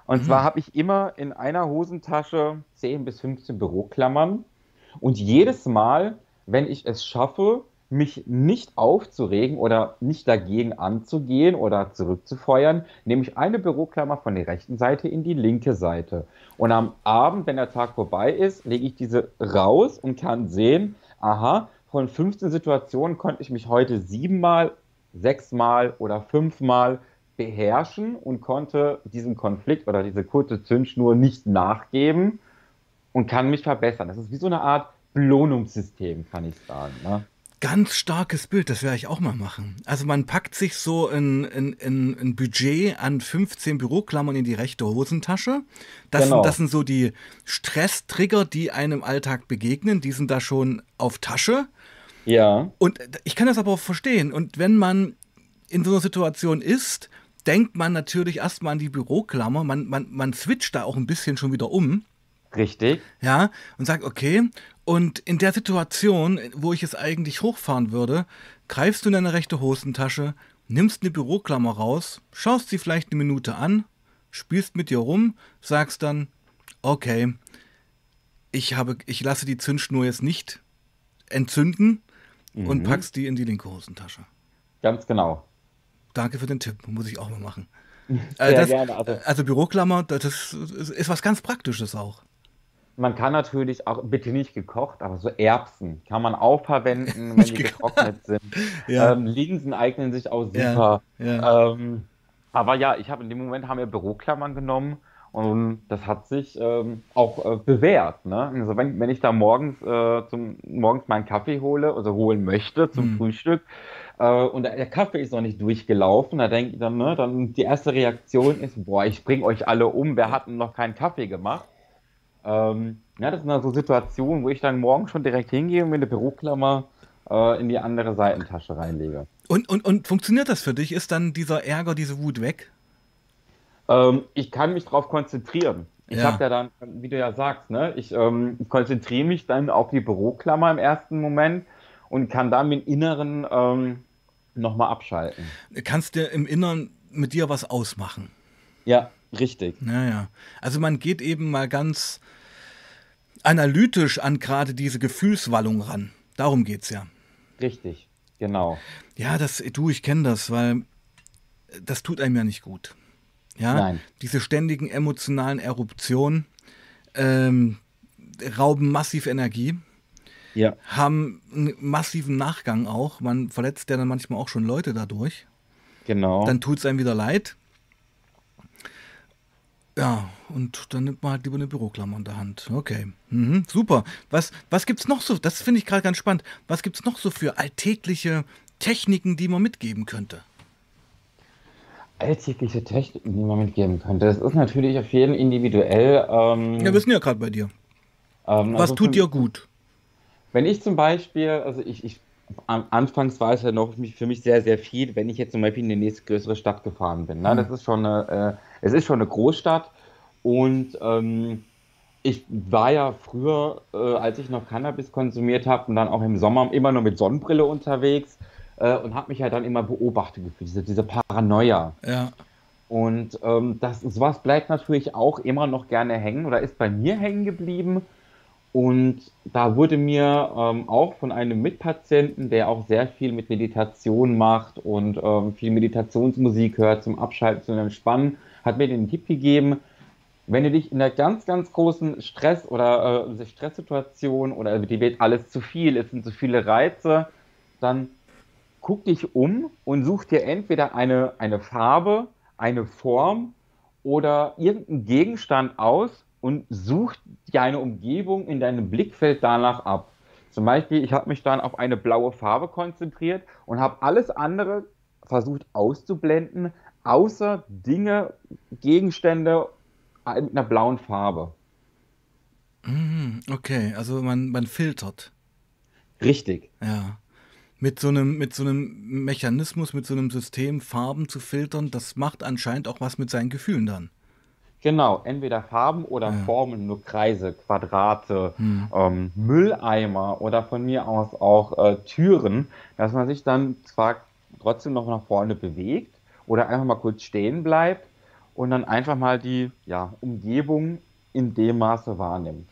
Und mhm. zwar habe ich immer in einer Hosentasche 10 bis 15 Büroklammern. Und jedes Mal, wenn ich es schaffe, mich nicht aufzuregen oder nicht dagegen anzugehen oder zurückzufeuern, nehme ich eine Büroklammer von der rechten Seite in die linke Seite. Und am Abend, wenn der Tag vorbei ist, lege ich diese raus und kann sehen, aha, von 15 Situationen konnte ich mich heute siebenmal, sechsmal oder fünfmal beherrschen und konnte diesem Konflikt oder diese kurze Zündschnur nicht nachgeben und kann mich verbessern. Das ist wie so eine Art Belohnungssystem, kann ich sagen. Ne? Ganz starkes Bild, das werde ich auch mal machen. Also man packt sich so ein, ein, ein, Budget an 15 Büroklammern in die rechte Hosentasche. Das, genau. sind, das sind so die Stresstrigger, die einem Alltag begegnen. Die sind da schon auf Tasche. Ja. Und ich kann das aber auch verstehen. Und wenn man in so einer Situation ist, denkt man natürlich erstmal an die Büroklammer. Man, man, man switcht da auch ein bisschen schon wieder um. Richtig. Ja, und sagt, okay. Und in der Situation, wo ich es eigentlich hochfahren würde, greifst du in deine rechte Hosentasche, nimmst eine Büroklammer raus, schaust sie vielleicht eine Minute an, spielst mit dir rum, sagst dann, okay, ich, habe, ich lasse die Zündschnur jetzt nicht entzünden mhm. und packst die in die linke Hosentasche. Ganz genau. Danke für den Tipp, muss ich auch mal machen. Sehr das, gerne. Also, also Büroklammer, das ist, ist was ganz Praktisches auch. Man kann natürlich auch, bitte nicht gekocht, aber so Erbsen kann man auch verwenden, wenn die getrocknet sind. Ja. Ähm, Linsen eignen sich auch super. Ja, ja. Ähm, aber ja, ich habe in dem Moment haben wir Büroklammern genommen und das hat sich ähm, auch äh, bewährt. Ne? Also wenn, wenn ich da morgens, äh, zum, morgens meinen Kaffee hole, also holen möchte zum hm. Frühstück, äh, und der Kaffee ist noch nicht durchgelaufen, da denke ich dann, ne, dann die erste Reaktion ist, boah, ich bringe euch alle um, wer hat denn noch keinen Kaffee gemacht? Ähm, ja, das sind dann so Situationen, wo ich dann morgen schon direkt hingehe und mir eine Büroklammer äh, in die andere Seitentasche reinlege. Und, und, und funktioniert das für dich? Ist dann dieser Ärger, diese Wut weg? Ähm, ich kann mich darauf konzentrieren. Ich Ja. habe ja dann, wie du ja sagst, ne, ich ähm, konzentriere mich dann auf die Büroklammer im ersten Moment und kann dann mit Inneren ähm, nochmal abschalten. Kannst dir im Innern mit dir was ausmachen. Ja, richtig. Naja. Also man geht eben mal ganz analytisch an gerade diese Gefühlswallung ran. Darum geht's ja. Richtig, genau. Ja, das, du, ich kenne das, weil das tut einem ja nicht gut. Ja, Nein. diese ständigen emotionalen Eruptionen ähm, rauben massiv Energie, Ja. haben einen massiven Nachgang auch. Man verletzt ja dann manchmal auch schon Leute dadurch. Genau. Dann tut es einem wieder leid. Ja, und dann nimmt man halt lieber eine Büroklammer in der Hand. Okay, mhm, super. Was, was gibt es noch so? Das finde ich gerade ganz spannend. Was gibt es noch so für alltägliche Techniken, die man mitgeben könnte? alltägliche Techniken, die man mitgeben könnte. Das ist natürlich auf jeden individuell. Ähm, Ja, wir sind ja gerade bei dir. ähm, Was also tut dir gut? Wenn ich zum Beispiel, also ich, ich Anfangs war es ja noch für mich sehr, sehr viel, wenn ich jetzt zum Beispiel in die nächste größere Stadt gefahren bin. Ne? Das ist schon eine, äh, es ist schon eine Großstadt und ähm, ich war ja früher, äh, als ich noch Cannabis konsumiert habe und dann auch im Sommer immer nur mit Sonnenbrille unterwegs äh, und habe mich ja dann immer beobachtet gefühlt, diese, diese Paranoia. Ja, Und ähm, das, sowas bleibt natürlich auch immer noch gerne hängen oder ist bei mir hängen geblieben. Und da wurde mir ähm, auch von einem Mitpatienten, der auch sehr viel mit Meditation macht und ähm, viel Meditationsmusik hört zum Abschalten, zum Entspannen, hat mir den Tipp gegeben, wenn du dich in einer ganz, ganz großen Stress- oder äh, Stresssituation oder dir wird alles zu viel, es sind zu viele Reize, dann guck dich um und such dir entweder eine, eine Farbe, eine Form oder irgendeinen Gegenstand aus und such deine Umgebung in deinem Blickfeld danach ab. Zum Beispiel, ich habe mich dann auf eine blaue Farbe konzentriert und habe alles andere versucht auszublenden, außer Dinge, Gegenstände mit einer blauen Farbe. Mhm, okay, also man, man filtert. Richtig. Ja. Mit so einem, mit so einem Mechanismus, mit so einem System, Farben zu filtern, das macht anscheinend auch was mit seinen Gefühlen dann. Genau, entweder Farben oder Ja. Formen, nur Kreise, Quadrate, ähm, Mülleimer oder von mir aus auch äh, Türen, dass man sich dann zwar trotzdem noch nach vorne bewegt oder einfach mal kurz stehen bleibt und dann einfach mal die ja, Umgebung in dem Maße wahrnimmt.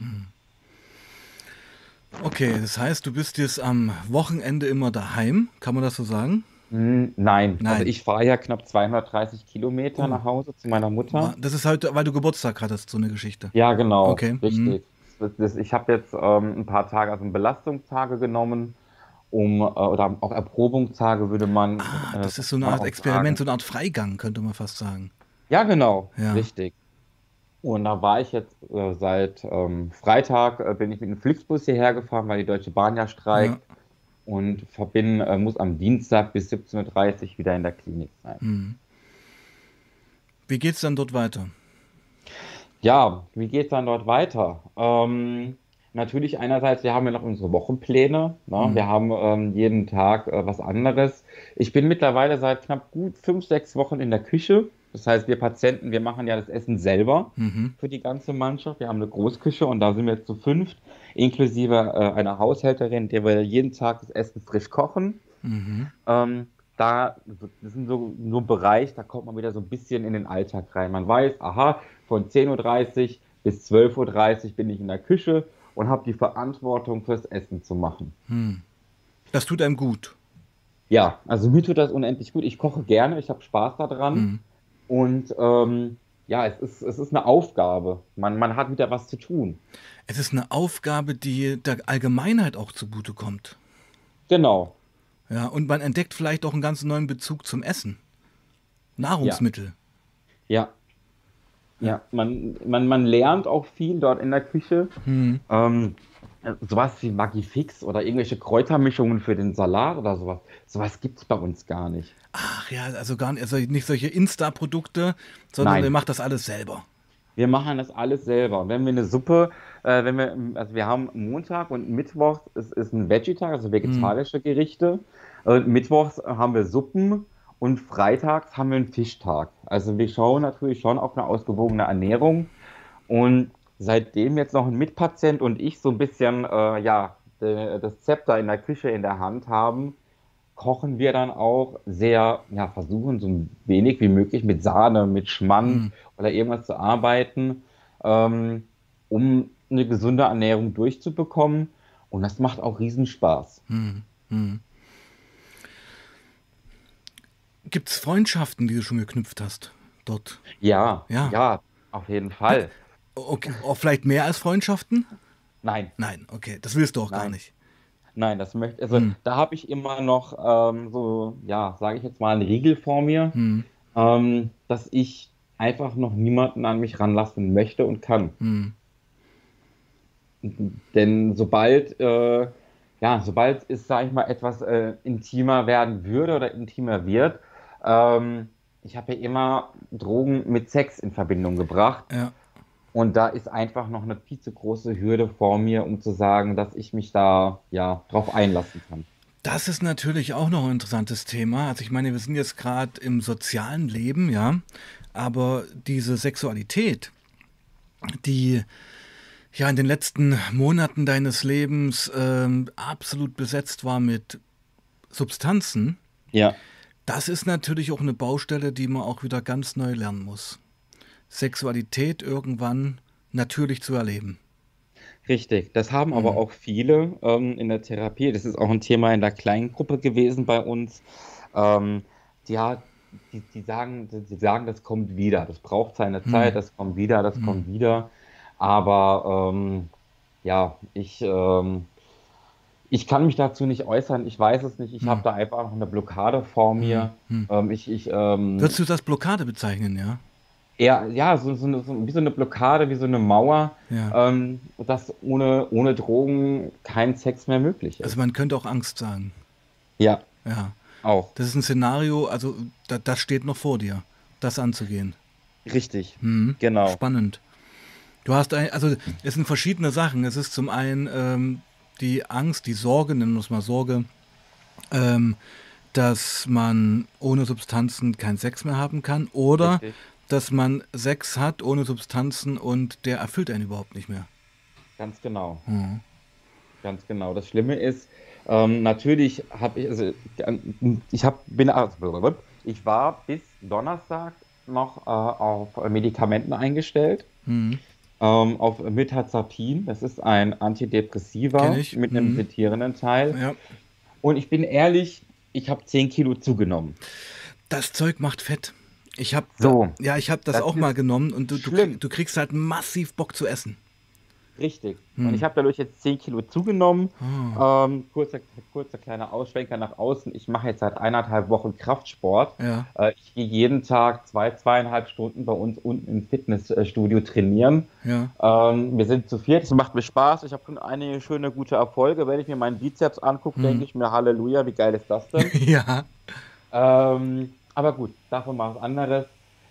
Okay, das heißt, du bist jetzt am Wochenende immer daheim, kann man das so sagen? Hm, nein. Nein. also ich fahre ja knapp 230 Kilometer Oh. nach Hause zu meiner Mutter. Das ist heute, weil du Geburtstag hattest, so eine Geschichte. Ja, genau. Okay, mhm. Richtig. Das, das, ich habe jetzt ähm, ein paar Tage, also Belastungstage genommen, um, äh, oder auch Erprobungstage würde man. Ah, äh, das ist so eine Art Experiment, so sagen. eine Art Freigang, könnte man fast sagen. Ja, genau. Ja. Richtig. Und da war ich jetzt äh, seit ähm, Freitag, äh, bin ich mit dem Flixbus hierher gefahren, weil die Deutsche Bahn ja streikt. Ja. Und verbin, äh, muss am Dienstag bis 17.30 Uhr wieder in der Klinik sein. Mhm. Wie geht's dann dort weiter? Ja, wie geht es dann dort weiter? Ähm, natürlich einerseits, wir haben ja noch unsere Wochenpläne. Ne? Mhm. Wir haben ähm, jeden Tag äh, was anderes. Ich bin mittlerweile seit knapp gut fünf, sechs Wochen in der Küche. Das heißt, wir Patienten, wir machen ja das Essen selber Mhm. für die ganze Mannschaft. Wir haben eine Großküche und da sind wir jetzt zu fünft, inklusive äh, einer Haushälterin, der wir jeden Tag das Essen frisch kochen. Mhm. Ähm, da, das ist so, so ein Bereich, da kommt man wieder so ein bisschen in den Alltag rein. Man weiß, aha, von 10.30 Uhr bis 12.30 Uhr bin ich in der Küche und habe die Verantwortung fürs Essen zu machen. Hm. Das tut einem gut. Ja, also mir tut das unendlich gut. Ich koche gerne, ich habe Spaß daran. Mhm. Und ähm, ja, es ist, es ist eine Aufgabe. Man, man hat wieder was zu tun. Es ist eine Aufgabe, die der Allgemeinheit auch zugutekommt. Genau. Ja, und man entdeckt vielleicht auch einen ganz neuen Bezug zum Essen. Nahrungsmittel. Ja. Ja, man, man, man lernt auch viel dort in der Küche. Hm. Ähm, sowas wie Magifix oder irgendwelche Kräutermischungen für den Salat oder sowas. Sowas gibt es bei uns gar nicht. Ach ja, also gar nicht, also nicht solche Insta-Produkte, sondern Nein. ihr macht das alles selber. Wir machen das alles selber. Und wenn wir eine Suppe, äh, wenn wir, also wir haben Montag und Mittwoch ist, ist ein Veggie-Tag, also vegetarische Gerichte. Und Mittwochs haben wir Suppen und freitags haben wir einen Fischtag. Also wir schauen natürlich schon auf eine ausgewogene Ernährung. Und seitdem jetzt noch ein Mitpatient und ich so ein bisschen äh, ja, de, das Zepter in der Küche in der Hand haben, kochen wir dann auch sehr, ja, versuchen so wenig wie möglich mit Sahne, mit Schmand mhm. oder irgendwas zu arbeiten, ähm, um eine gesunde Ernährung durchzubekommen. Und das macht auch Riesenspaß. Mhm. Mhm. Gibt es Freundschaften, die du schon geknüpft hast dort? Ja, ja, ja auf jeden Fall. Okay, auch vielleicht mehr als Freundschaften? Nein. Nein, okay, das willst du auch Nein. gar nicht. Nein, das möchte, also hm. da habe ich immer noch ähm, so, ja, sage ich jetzt mal, einen Riegel vor mir, hm. ähm, dass ich einfach noch niemanden an mich ranlassen möchte und kann. Hm. Denn sobald, äh, ja, sobald es, sage ich mal, etwas äh, intimer werden würde oder intimer wird, ähm, ich habe ja immer Drogen mit Sex in Verbindung gebracht. Ja. Und da ist einfach noch eine viel zu große Hürde vor mir, um zu sagen, dass ich mich da ja drauf einlassen kann. Das ist natürlich auch noch ein interessantes Thema. Also ich meine, wir sind jetzt gerade im sozialen Leben, ja, aber diese Sexualität, die ja in den letzten Monaten deines Lebens ähm, absolut besetzt war mit Substanzen, ja. das ist natürlich auch eine Baustelle, die man auch wieder ganz neu lernen muss. Sexualität irgendwann natürlich zu erleben. Richtig, das haben aber mhm. auch viele ähm, in der Therapie. Das ist auch ein Thema in der kleinen Gruppe gewesen bei uns. Ähm, ja, die, die, sagen, die sagen, das kommt wieder. Das braucht seine mhm. Zeit, das kommt wieder, das mhm. kommt wieder. Aber ähm, ja, ich, ähm, ich kann mich dazu nicht äußern. Ich weiß es nicht. Ich mhm. habe da einfach noch eine Blockade vor mir. Mhm. Ähm, ich, ich, ähm, Würdest du das Blockade bezeichnen, ja? Eher, ja, so, so, eine, so, wie so eine Blockade, wie so eine Mauer, ja. ähm, dass ohne, ohne Drogen kein Sex mehr möglich ist. Also man könnte auch Angst sagen. Ja. Ja. Auch. Das ist ein Szenario, also da, das steht noch vor dir, das anzugehen. Richtig. Mhm. Genau. Spannend. Du hast ein, also es sind verschiedene Sachen. Es ist zum einen ähm, die Angst, die Sorge, nennen wir es mal Sorge, ähm, dass man ohne Substanzen keinen Sex mehr haben kann oder Richtig dass man Sex hat ohne Substanzen und der erfüllt einen überhaupt nicht mehr. Ganz genau. Mhm. Ganz genau. Das Schlimme ist, ähm, natürlich habe ich, also ich habe, bin, ich war bis Donnerstag noch äh, auf Medikamenten eingestellt. Mhm. Ähm, auf Metazapin, das ist ein Antidepressiva mit einem mhm. sedierenden Teil. Ja. Und ich bin ehrlich, ich habe 10 Kilo zugenommen. Das Zeug macht Fett. Ich habe so, ja, ich habe das, das, auch mal genommen und du, du, du, kriegst halt massiv Bock zu essen. Richtig. Hm. Und ich habe dadurch jetzt 10 Kilo zugenommen. Oh. Ähm, kurzer, kurzer kleiner Ausschwenker nach außen. Ich mache jetzt seit eineinhalb Wochen Kraftsport. Ja. Äh, ich gehe jeden Tag zwei, zweieinhalb Stunden bei uns unten im Fitnessstudio trainieren. Ja. Ähm, wir sind zu viert, es macht mir Spaß. Ich habe schon einige schöne, gute Erfolge. Wenn ich mir meinen Bizeps angucke, hm. denke ich mir, Halleluja, wie geil ist das denn? ja. Ähm, aber gut, davon mal was anderes.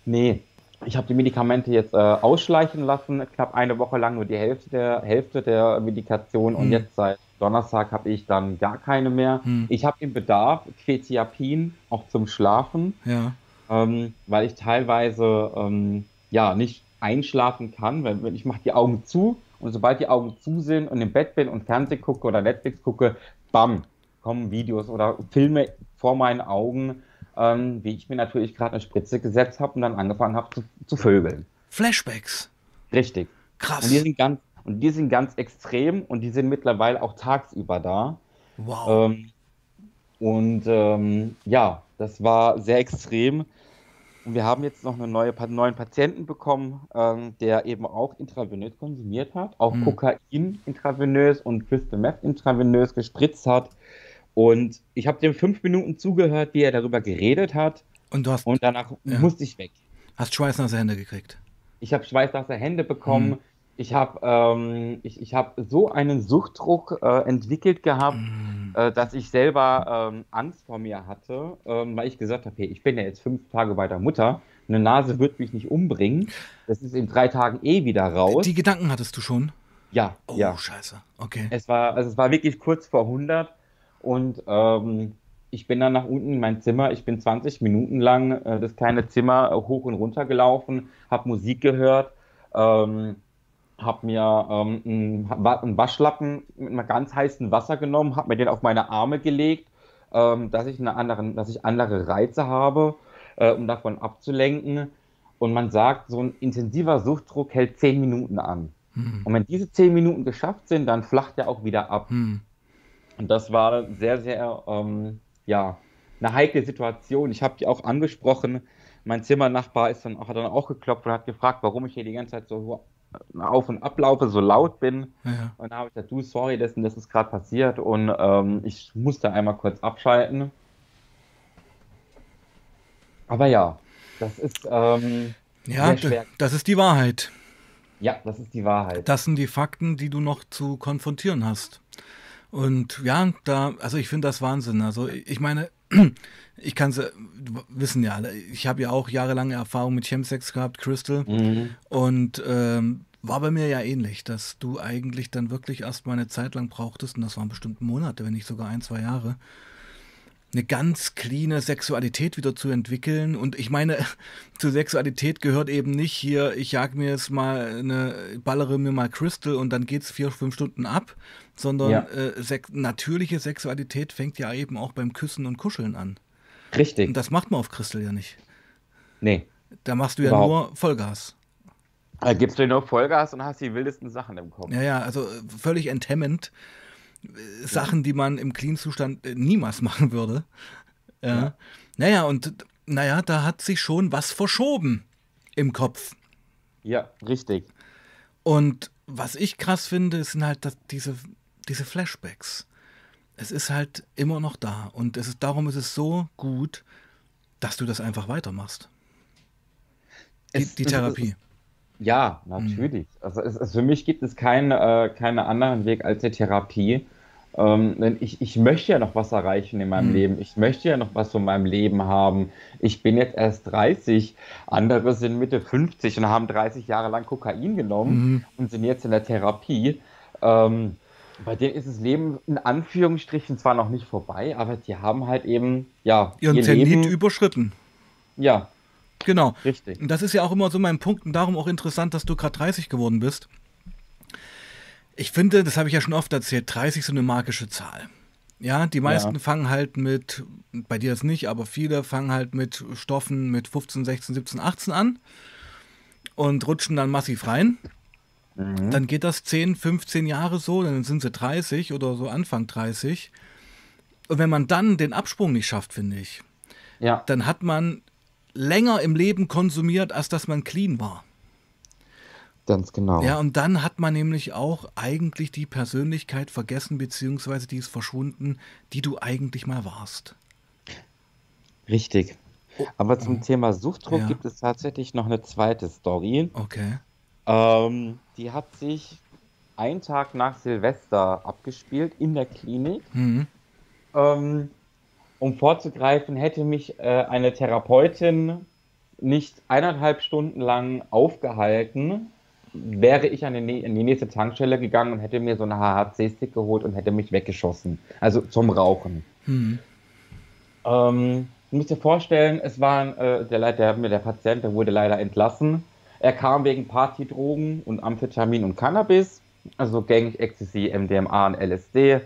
Nee, ich habe die Medikamente jetzt äh, ausschleichen lassen, knapp eine Woche lang nur die Hälfte der Hälfte der Medikation hm. und jetzt seit Donnerstag habe ich dann gar keine mehr. Hm. Ich habe den Bedarf Quetiapin auch zum Schlafen, ja. ähm, weil ich teilweise ähm, ja nicht einschlafen kann, wenn, wenn ich mache die Augen zu und sobald die Augen zu sind und im Bett bin und Fernsehen gucke oder Netflix gucke, bam, kommen Videos oder Filme vor meinen Augen ähm, wie ich mir natürlich gerade eine Spritze gesetzt habe und dann angefangen habe zu, zu vögeln. Flashbacks. Richtig. Krass. Und die sind ganz, und die sind ganz extrem und die sind mittlerweile auch tagsüber da. Wow. Ähm, und ähm, ja, das war sehr extrem. Und wir haben jetzt noch einen neue, neuen Patienten bekommen, ähm, der eben auch intravenös konsumiert hat, auch hm. Kokain intravenös und Crystal Meth intravenös gespritzt hat. Und ich habe dem fünf Minuten zugehört, wie er darüber geredet hat. Und, hast, und danach ja. musste ich weg. Hast schweißnasse Hände gekriegt? Ich habe schweißnasse Hände bekommen. Hm. Ich habe ähm, ich, ich hab so einen Suchtdruck äh, entwickelt gehabt, hm. äh, dass ich selber ähm, Angst vor mir hatte, ähm, weil ich gesagt habe, hey, ich bin ja jetzt fünf Tage bei der Mutter. Eine Nase wird mich nicht umbringen. Das ist in drei Tagen eh wieder raus. Die Gedanken hattest du schon? Ja. Oh, ja. scheiße. Okay. Es war, also es war wirklich kurz vor 100. Und ähm, ich bin dann nach unten in mein Zimmer. Ich bin 20 Minuten lang äh, das kleine Zimmer hoch und runter gelaufen, habe Musik gehört, ähm, habe mir ähm, einen Waschlappen mit einem ganz heißen Wasser genommen, habe mir den auf meine Arme gelegt, ähm, dass, ich eine anderen, dass ich andere Reize habe, äh, um davon abzulenken. Und man sagt, so ein intensiver Suchtdruck hält 10 Minuten an. Hm. Und wenn diese 10 Minuten geschafft sind, dann flacht er auch wieder ab. Hm. Und das war sehr, sehr, ähm, ja, eine heikle Situation. Ich habe die auch angesprochen. Mein Zimmernachbar ist dann, hat dann auch geklopft und hat gefragt, warum ich hier die ganze Zeit so auf und ablaufe, so laut bin. Ja. Und da habe ich gesagt, du, sorry, das, das ist gerade passiert und ähm, ich musste einmal kurz abschalten. Aber ja, das ist ähm, ja, das ist die Wahrheit. Ja, das ist die Wahrheit. Das sind die Fakten, die du noch zu konfrontieren hast. Und ja, da, also ich finde das Wahnsinn. Also ich meine, ich kann es wissen ja, ich habe ja auch jahrelange Erfahrung mit Chemsex gehabt, Crystal. Mhm. Und ähm, war bei mir ja ähnlich, dass du eigentlich dann wirklich erst mal eine Zeit lang brauchtest, und das waren bestimmt Monate, wenn nicht sogar ein, zwei Jahre, eine ganz cleane Sexualität wieder zu entwickeln. Und ich meine, zur Sexualität gehört eben nicht hier, ich jag mir jetzt mal eine, ballere mir mal Crystal und dann geht's vier, fünf Stunden ab, sondern ja. äh, sex natürliche Sexualität fängt ja eben auch beim Küssen und Kuscheln an. Richtig. Und das macht man auf Crystal ja nicht. Nee. Da machst du ja Überhaupt. nur Vollgas. Da gibst du nur Vollgas und hast die wildesten Sachen im Kopf. Ja, ja, also äh, völlig enthemmend. Sachen, die man im Clean-Zustand äh, niemals machen würde. Ja. ja. Naja, und naja, da hat sich schon was verschoben im Kopf. Ja, richtig. Und was ich krass finde, sind halt dass diese, diese Flashbacks. Es ist halt immer noch da. Und es ist, darum ist es so gut, dass du das einfach weitermachst. Die, es, die Therapie. Es, ja, natürlich. Mhm. Also für mich gibt es keinen äh, keinen anderen Weg als die Therapie. Ähm, denn ich, ich möchte ja noch was erreichen in meinem mhm. Leben. Ich möchte ja noch was von meinem Leben haben. Ich bin jetzt erst 30, andere sind Mitte 50 und haben 30 Jahre lang Kokain genommen mhm. und sind jetzt in der Therapie. Ähm, bei denen ist das Leben in Anführungsstrichen zwar noch nicht vorbei, aber die haben halt eben, ja, ihren ihr Zenit Leben, überschritten. Ja, Genau. Richtig. Und das ist ja auch immer so mein Punkt und darum auch interessant, dass du gerade 30 geworden bist. Ich finde, das habe ich ja schon oft erzählt, 30 ist so eine magische Zahl. Ja, die meisten ja. fangen halt mit, bei dir das nicht, aber viele fangen halt mit Stoffen mit 15, 16, 17, 18 an und rutschen dann massiv rein. Mhm. Dann geht das 10, 15 Jahre so, dann sind sie 30 oder so Anfang 30. Und wenn man dann den Absprung nicht schafft, finde ich, ja. dann hat man länger im Leben konsumiert, als dass man clean war. Ganz genau. Ja, und dann hat man nämlich auch eigentlich die Persönlichkeit vergessen, beziehungsweise die ist verschwunden, die du eigentlich mal warst. Richtig. Oh, Aber zum oh. Thema Suchtdruck ja. gibt es tatsächlich noch eine zweite Story. Okay. Ähm, die hat sich einen Tag nach Silvester abgespielt in der Klinik. Mhm. Ähm, um vorzugreifen, hätte mich äh, eine Therapeutin nicht eineinhalb Stunden lang aufgehalten, wäre ich an die, an die nächste Tankstelle gegangen und hätte mir so eine HHC-Stick geholt und hätte mich weggeschossen. Also zum Rauchen. Hm. Ähm, du musst dir vorstellen, es war äh, der, der, der Patient, der wurde leider entlassen. Er kam wegen Partydrogen und Amphetamin und Cannabis, also gängig Ecstasy, MDMA und LSD,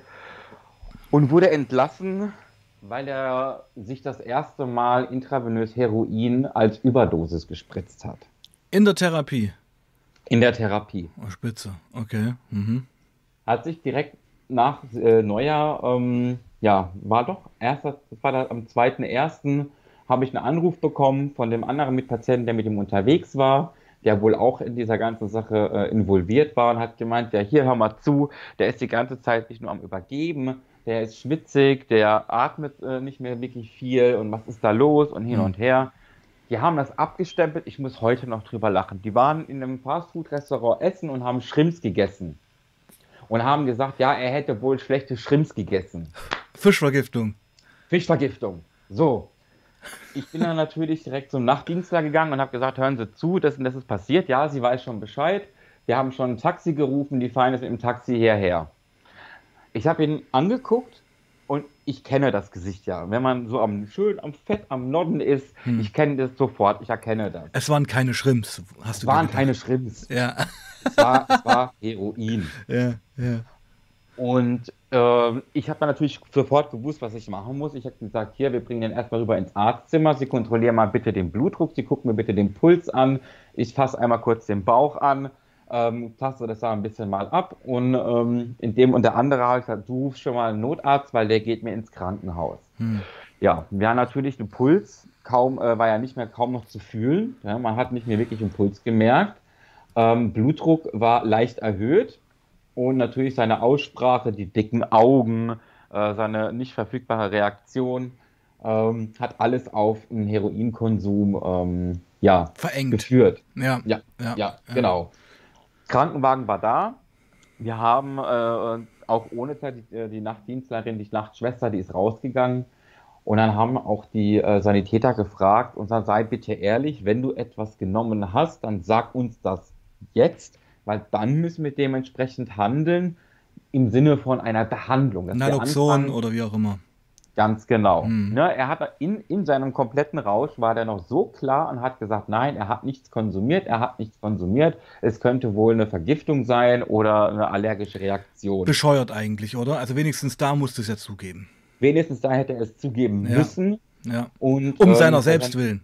und wurde entlassen weil er sich das erste Mal intravenös Heroin als Überdosis gespritzt hat. In der Therapie? In der Therapie. Oh, Spitze, okay. Mhm. Hat sich direkt nach äh, Neujahr, ähm, ja, war doch, das war da, am 2.1. habe ich einen Anruf bekommen von dem anderen Mitpatienten, der mit ihm unterwegs war, der wohl auch in dieser ganzen Sache äh, involviert war und hat gemeint, ja, hier hör mal zu, der ist die ganze Zeit nicht nur am Übergeben, der ist schwitzig, der atmet äh, nicht mehr wirklich viel und was ist da los und hin mhm. und her. Die haben das abgestempelt, ich muss heute noch drüber lachen. Die waren in einem Fastfood-Restaurant essen und haben Schrimps gegessen. Und haben gesagt, ja, er hätte wohl schlechte Schrimps gegessen. Fischvergiftung. Fischvergiftung. So. Ich bin dann natürlich direkt zum Nachtdienstler gegangen und habe gesagt, hören Sie zu, das, das ist passiert. Ja, sie weiß schon Bescheid. Wir haben schon ein Taxi gerufen, die fahren jetzt mit dem Taxi hierher. Ich habe ihn angeguckt Und ich kenne das Gesicht ja. Wenn man so am schön am Fett am Nodden ist, hm. ich kenne das sofort, ich erkenne das. Es waren keine Schrimps, hast du Es waren keine Schrimps. Ja. Es war, es war Heroin. Ja, ja. Und äh, ich habe dann natürlich sofort gewusst, was ich machen muss. Ich habe gesagt, hier, wir bringen den erstmal rüber ins Arztzimmer. Sie kontrollieren mal bitte den Blutdruck, Sie gucken mir bitte den Puls an. Ich fasse einmal kurz den Bauch an, ähm, taste das da ein bisschen mal ab. Und ähm, in dem und der andere habe ich gesagt, du rufst schon mal einen Notarzt, weil der geht mir ins Krankenhaus. Hm. Ja, wir haben natürlich den Puls kaum, äh, war ja nicht mehr kaum noch zu fühlen. Ja, man hat nicht mehr wirklich einen Puls gemerkt. Ähm, Blutdruck war leicht erhöht und natürlich seine Aussprache, die dicken Augen, äh, seine nicht verfügbare Reaktion, ähm, hat alles auf einen Heroinkonsum ähm, ja, Verengt. geführt. Ja, ja, ja, ja, genau. Krankenwagen war da. Wir haben äh, auch ohne Zeit die, äh, die Nachtdienstlerin, die Nachtschwester, die ist rausgegangen. Und dann haben auch die äh, Sanitäter gefragt und gesagt, sei bitte ehrlich, wenn du etwas genommen hast, dann sag uns das jetzt weil dann müssen wir dementsprechend handeln im Sinne von einer Behandlung. Naloxon oder wie auch immer. Ganz genau. Hm. Ne, er hat in, in seinem kompletten Rausch war der noch so klar und hat gesagt, nein, er hat nichts konsumiert, er hat nichts konsumiert. Es könnte wohl eine Vergiftung sein oder eine allergische Reaktion. Bescheuert eigentlich, oder? Also wenigstens da musste es ja zugeben. Wenigstens da hätte er es zugeben ja. müssen. Ja. Und, um ähm, seiner selbst willen.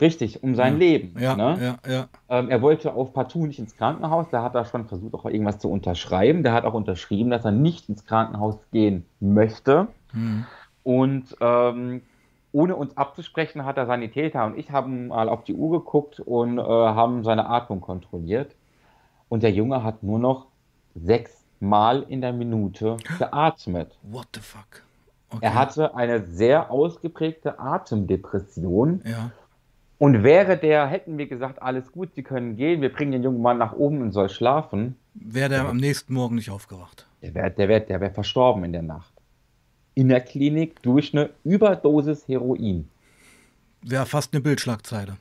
Richtig, um sein ja. Leben. Ja, ne? ja. Ähm, er wollte auf partout nicht ins Krankenhaus. Da hat er schon versucht, auch irgendwas zu unterschreiben. Der hat auch unterschrieben, dass er nicht ins Krankenhaus gehen möchte. Mhm. Und ähm, ohne uns abzusprechen, hat der Sanitäter und ich haben mal auf die Uhr geguckt und äh, haben seine Atmung kontrolliert. Und der Junge hat nur noch sechs Mal in der Minute geatmet. What the fuck? Okay. Er hatte eine sehr ausgeprägte Atemdepression. Ja und wäre der, hätten wir gesagt, alles gut, Sie können gehen, wir bringen den jungen Mann nach oben und soll schlafen. Wäre der am nächsten Morgen nicht aufgewacht? Der wäre der wär, der wär verstorben in der Nacht. In der Klinik durch eine Überdosis Heroin. Wäre fast eine Bildschlagzeile.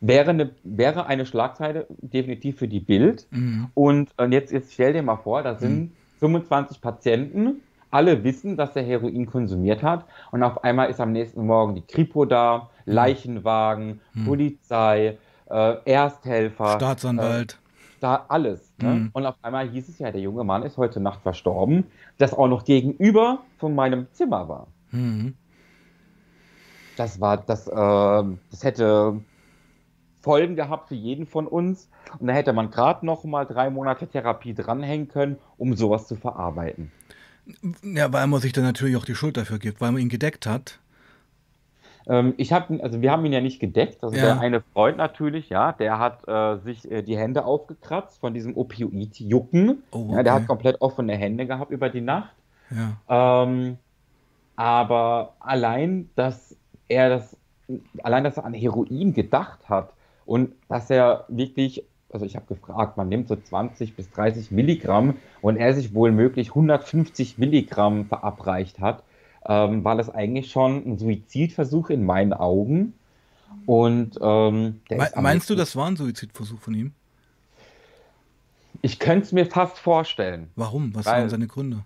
Wäre eine, wäre eine Schlagzeile definitiv für die Bild. Mhm. Und, und jetzt, jetzt stell dir mal vor, da sind mhm. 25 Patienten alle wissen, dass er Heroin konsumiert hat und auf einmal ist am nächsten Morgen die Kripo da. Leichenwagen, hm. Polizei, äh, Ersthelfer, Staatsanwalt. Äh, da alles. Ne? Hm. Und auf einmal hieß es ja, der junge Mann ist heute Nacht verstorben, das auch noch gegenüber von meinem Zimmer war. Hm. Das war, das, äh, das hätte Folgen gehabt für jeden von uns. Und da hätte man gerade noch mal drei Monate Therapie dranhängen können, um sowas zu verarbeiten. Ja, weil man sich dann natürlich auch die Schuld dafür gibt, weil man ihn gedeckt hat. Ähm, ich habe, also wir haben ihn ja nicht gedeckt. Also ja. der eine Freund natürlich, ja, der hat äh, sich äh, die Hände aufgekratzt von diesem Opioid-Jucken. Oh, okay. ja, der hat komplett offene Hände gehabt über die Nacht. Ja. Ähm, aber allein, dass er das, allein, dass er an Heroin gedacht hat und dass er wirklich also ich habe gefragt, man nimmt so 20 bis 30 Milligramm und er sich wohl möglich 150 Milligramm verabreicht hat, ähm, war das eigentlich schon ein Suizidversuch in meinen Augen. Und ähm, Me meinst du, das war ein Suizidversuch von ihm? Ich könnte es mir fast vorstellen. Warum? Was waren seine Gründe?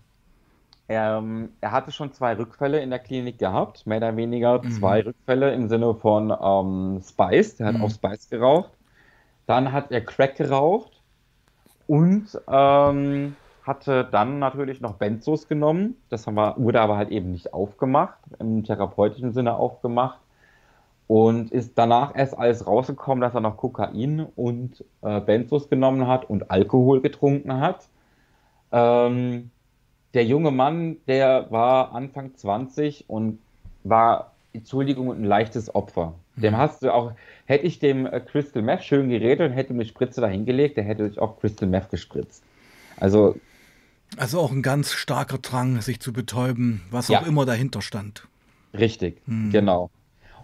Er, ähm, er, hatte schon zwei Rückfälle in der Klinik gehabt, mehr oder weniger mhm. zwei Rückfälle im Sinne von ähm, Spice. Der hat mhm. auch Spice geraucht. Dann hat er Crack geraucht und ähm, hatte dann natürlich noch Benzos genommen. Das haben wir, wurde aber halt eben nicht aufgemacht, im therapeutischen Sinne aufgemacht. Und ist danach erst alles rausgekommen, dass er noch Kokain und äh, Benzos genommen hat und Alkohol getrunken hat. Ähm, der junge Mann, der war Anfang 20 und war, Entschuldigung, ein leichtes Opfer. Dem mhm. hast du auch, hätte ich dem äh, Crystal Meth schön geredet und hätte mir Spritze dahingelegt, der hätte sich auch Crystal Meth gespritzt. Also. Also auch ein ganz starker Drang, sich zu betäuben, was ja. auch immer dahinter stand. Richtig, hm. genau.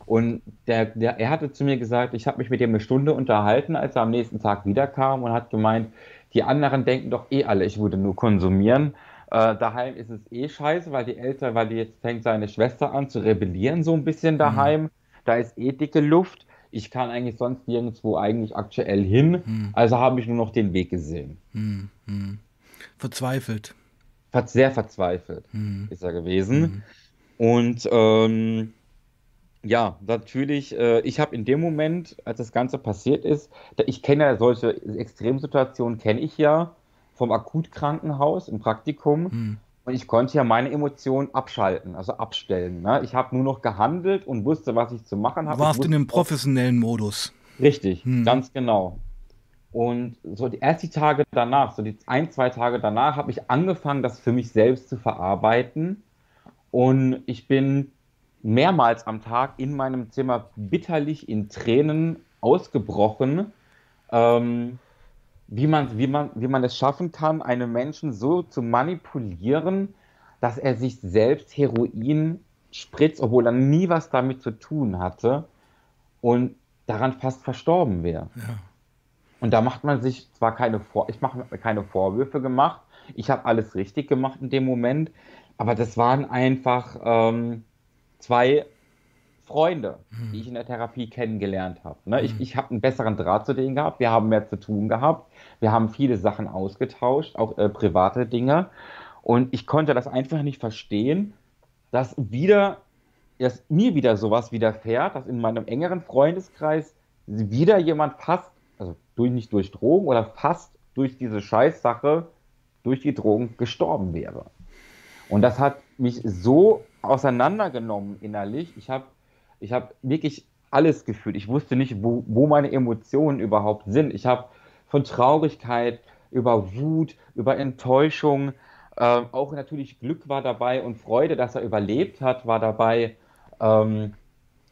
Und der, der, er hatte zu mir gesagt, ich habe mich mit ihm eine Stunde unterhalten, als er am nächsten Tag wiederkam und hat gemeint, die anderen denken doch eh alle, ich würde nur konsumieren. Äh, daheim ist es eh scheiße, weil die Eltern, weil die jetzt fängt seine Schwester an zu rebellieren so ein bisschen daheim. Mhm da ist eh dicke Luft. Ich kann eigentlich sonst nirgendwo eigentlich aktuell hin. Hm. Also habe ich nur noch den Weg gesehen. Hm, hm. Verzweifelt. sehr verzweifelt mhm. ist er gewesen. Mhm. Und ähm, ja, natürlich, äh, ich habe in dem Moment, als das Ganze passiert ist, ich kenne ja solche Extremsituationen, kenne ich ja vom Akutkrankenhaus im Praktikum. Mhm. Und ich konnte ja meine Emotionen abschalten, also abstellen. Ne? Ich habe nur noch gehandelt und wusste, was ich zu machen habe. Warst in einem professionellen Modus. Richtig, hm. ganz genau. Und so die ersten Tage danach, so die ein, zwei Tage danach, habe ich angefangen, das für mich selbst zu verarbeiten. Und ich bin mehrmals am Tag in meinem Zimmer bitterlich in Tränen ausgebrochen, ähm, wie, man, wie, man, wie man es schaffen kann, einen Menschen so zu manipulieren, dass er sich selbst Heroin spritzt, obwohl er nie was damit zu tun hatte und daran fast verstorben wäre. Ja. Und da macht man sich zwar keine Vor ich mache keine Vorwürfe gemacht, ich habe alles richtig gemacht in dem Moment, aber das waren einfach ähm, zwei Freunde, hm. die ich in der Therapie kennengelernt habe. Ne? Hm. Ich, ich habe einen besseren Draht zu denen gehabt, wir haben mehr zu tun gehabt, wir haben viele Sachen ausgetauscht, auch äh, private Dinge. Und ich konnte das einfach nicht verstehen, dass wieder, dass mir wieder sowas widerfährt, dass in meinem engeren Freundeskreis wieder jemand also durch, nicht durch Drogen oder fast durch diese Scheißsache, durch die Drogen gestorben wäre. Und das hat mich so auseinandergenommen innerlich. Ich habe ich hab wirklich alles gefühlt. Ich wusste nicht, wo, wo meine Emotionen überhaupt sind. Ich habe von Traurigkeit über Wut, über Enttäuschung, äh, auch natürlich Glück war dabei und Freude, dass er überlebt hat, war dabei. Ähm,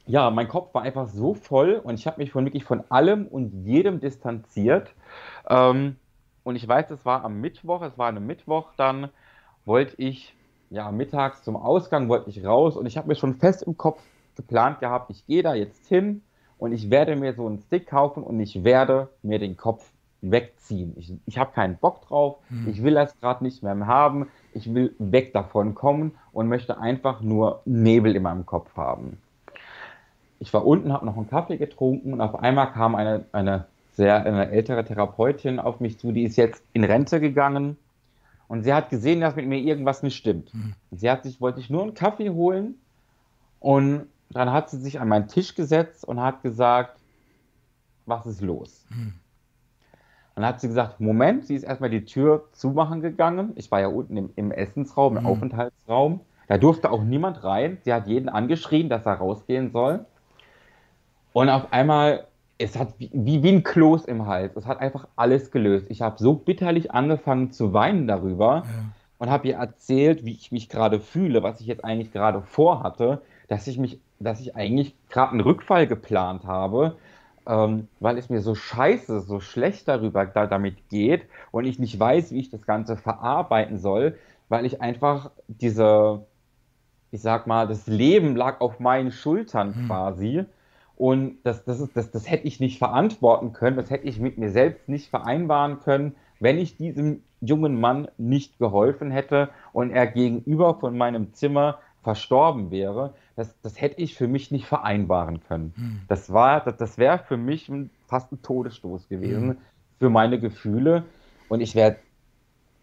ja, mein Kopf war einfach so voll und ich habe mich von wirklich von allem und jedem distanziert. Ähm, und ich weiß, es war am Mittwoch, es war ein Mittwoch, dann wollte ich ja, mittags zum Ausgang wollte ich raus und ich habe mir schon fest im Kopf geplant gehabt, ich gehe da jetzt hin und ich werde mir so einen Stick kaufen und ich werde mir den Kopf wegziehen. Ich, ich habe keinen Bock drauf, hm. ich will das gerade nicht mehr haben, ich will weg davon kommen und möchte einfach nur Nebel in meinem Kopf haben. Ich war unten, habe noch einen Kaffee getrunken und auf einmal kam eine, eine sehr eine ältere Therapeutin auf mich zu, die ist jetzt in Rente gegangen und sie hat gesehen, dass mit mir irgendwas nicht stimmt. Mhm. Sie hat sich, wollte ich nur einen Kaffee holen und dann hat sie sich an meinen Tisch gesetzt und hat gesagt, was ist los? Mhm. Dann hat sie gesagt, Moment, sie ist erstmal die Tür zumachen gegangen. Ich war ja unten im, im Essensraum, im mhm. Aufenthaltsraum. Da durfte auch niemand rein. Sie hat jeden angeschrien, dass er rausgehen soll. Und auf einmal es hat wie, wie, ein Kloß im Hals. Es hat einfach alles gelöst. Ich habe so bitterlich angefangen zu weinen darüber ja. und habe ihr erzählt, wie ich mich gerade fühle, was ich jetzt eigentlich gerade vorhatte, dass ich mich, dass ich eigentlich gerade einen Rückfall geplant habe, ähm, weil es mir so scheiße, so schlecht darüber da, damit geht und ich nicht weiß, wie ich das Ganze verarbeiten soll, weil ich einfach diese, ich sag mal, das Leben lag auf meinen Schultern hm. Und das, das, ist, das, das hätte ich nicht verantworten können, das hätte ich mit mir selbst nicht vereinbaren können, wenn ich diesem jungen Mann nicht geholfen hätte und er gegenüber von meinem Zimmer verstorben wäre. Das, das hätte ich für mich nicht vereinbaren können. Hm. Das, das, das wäre für mich fast ein Todesstoß gewesen hm. für meine Gefühle. Und ich wäre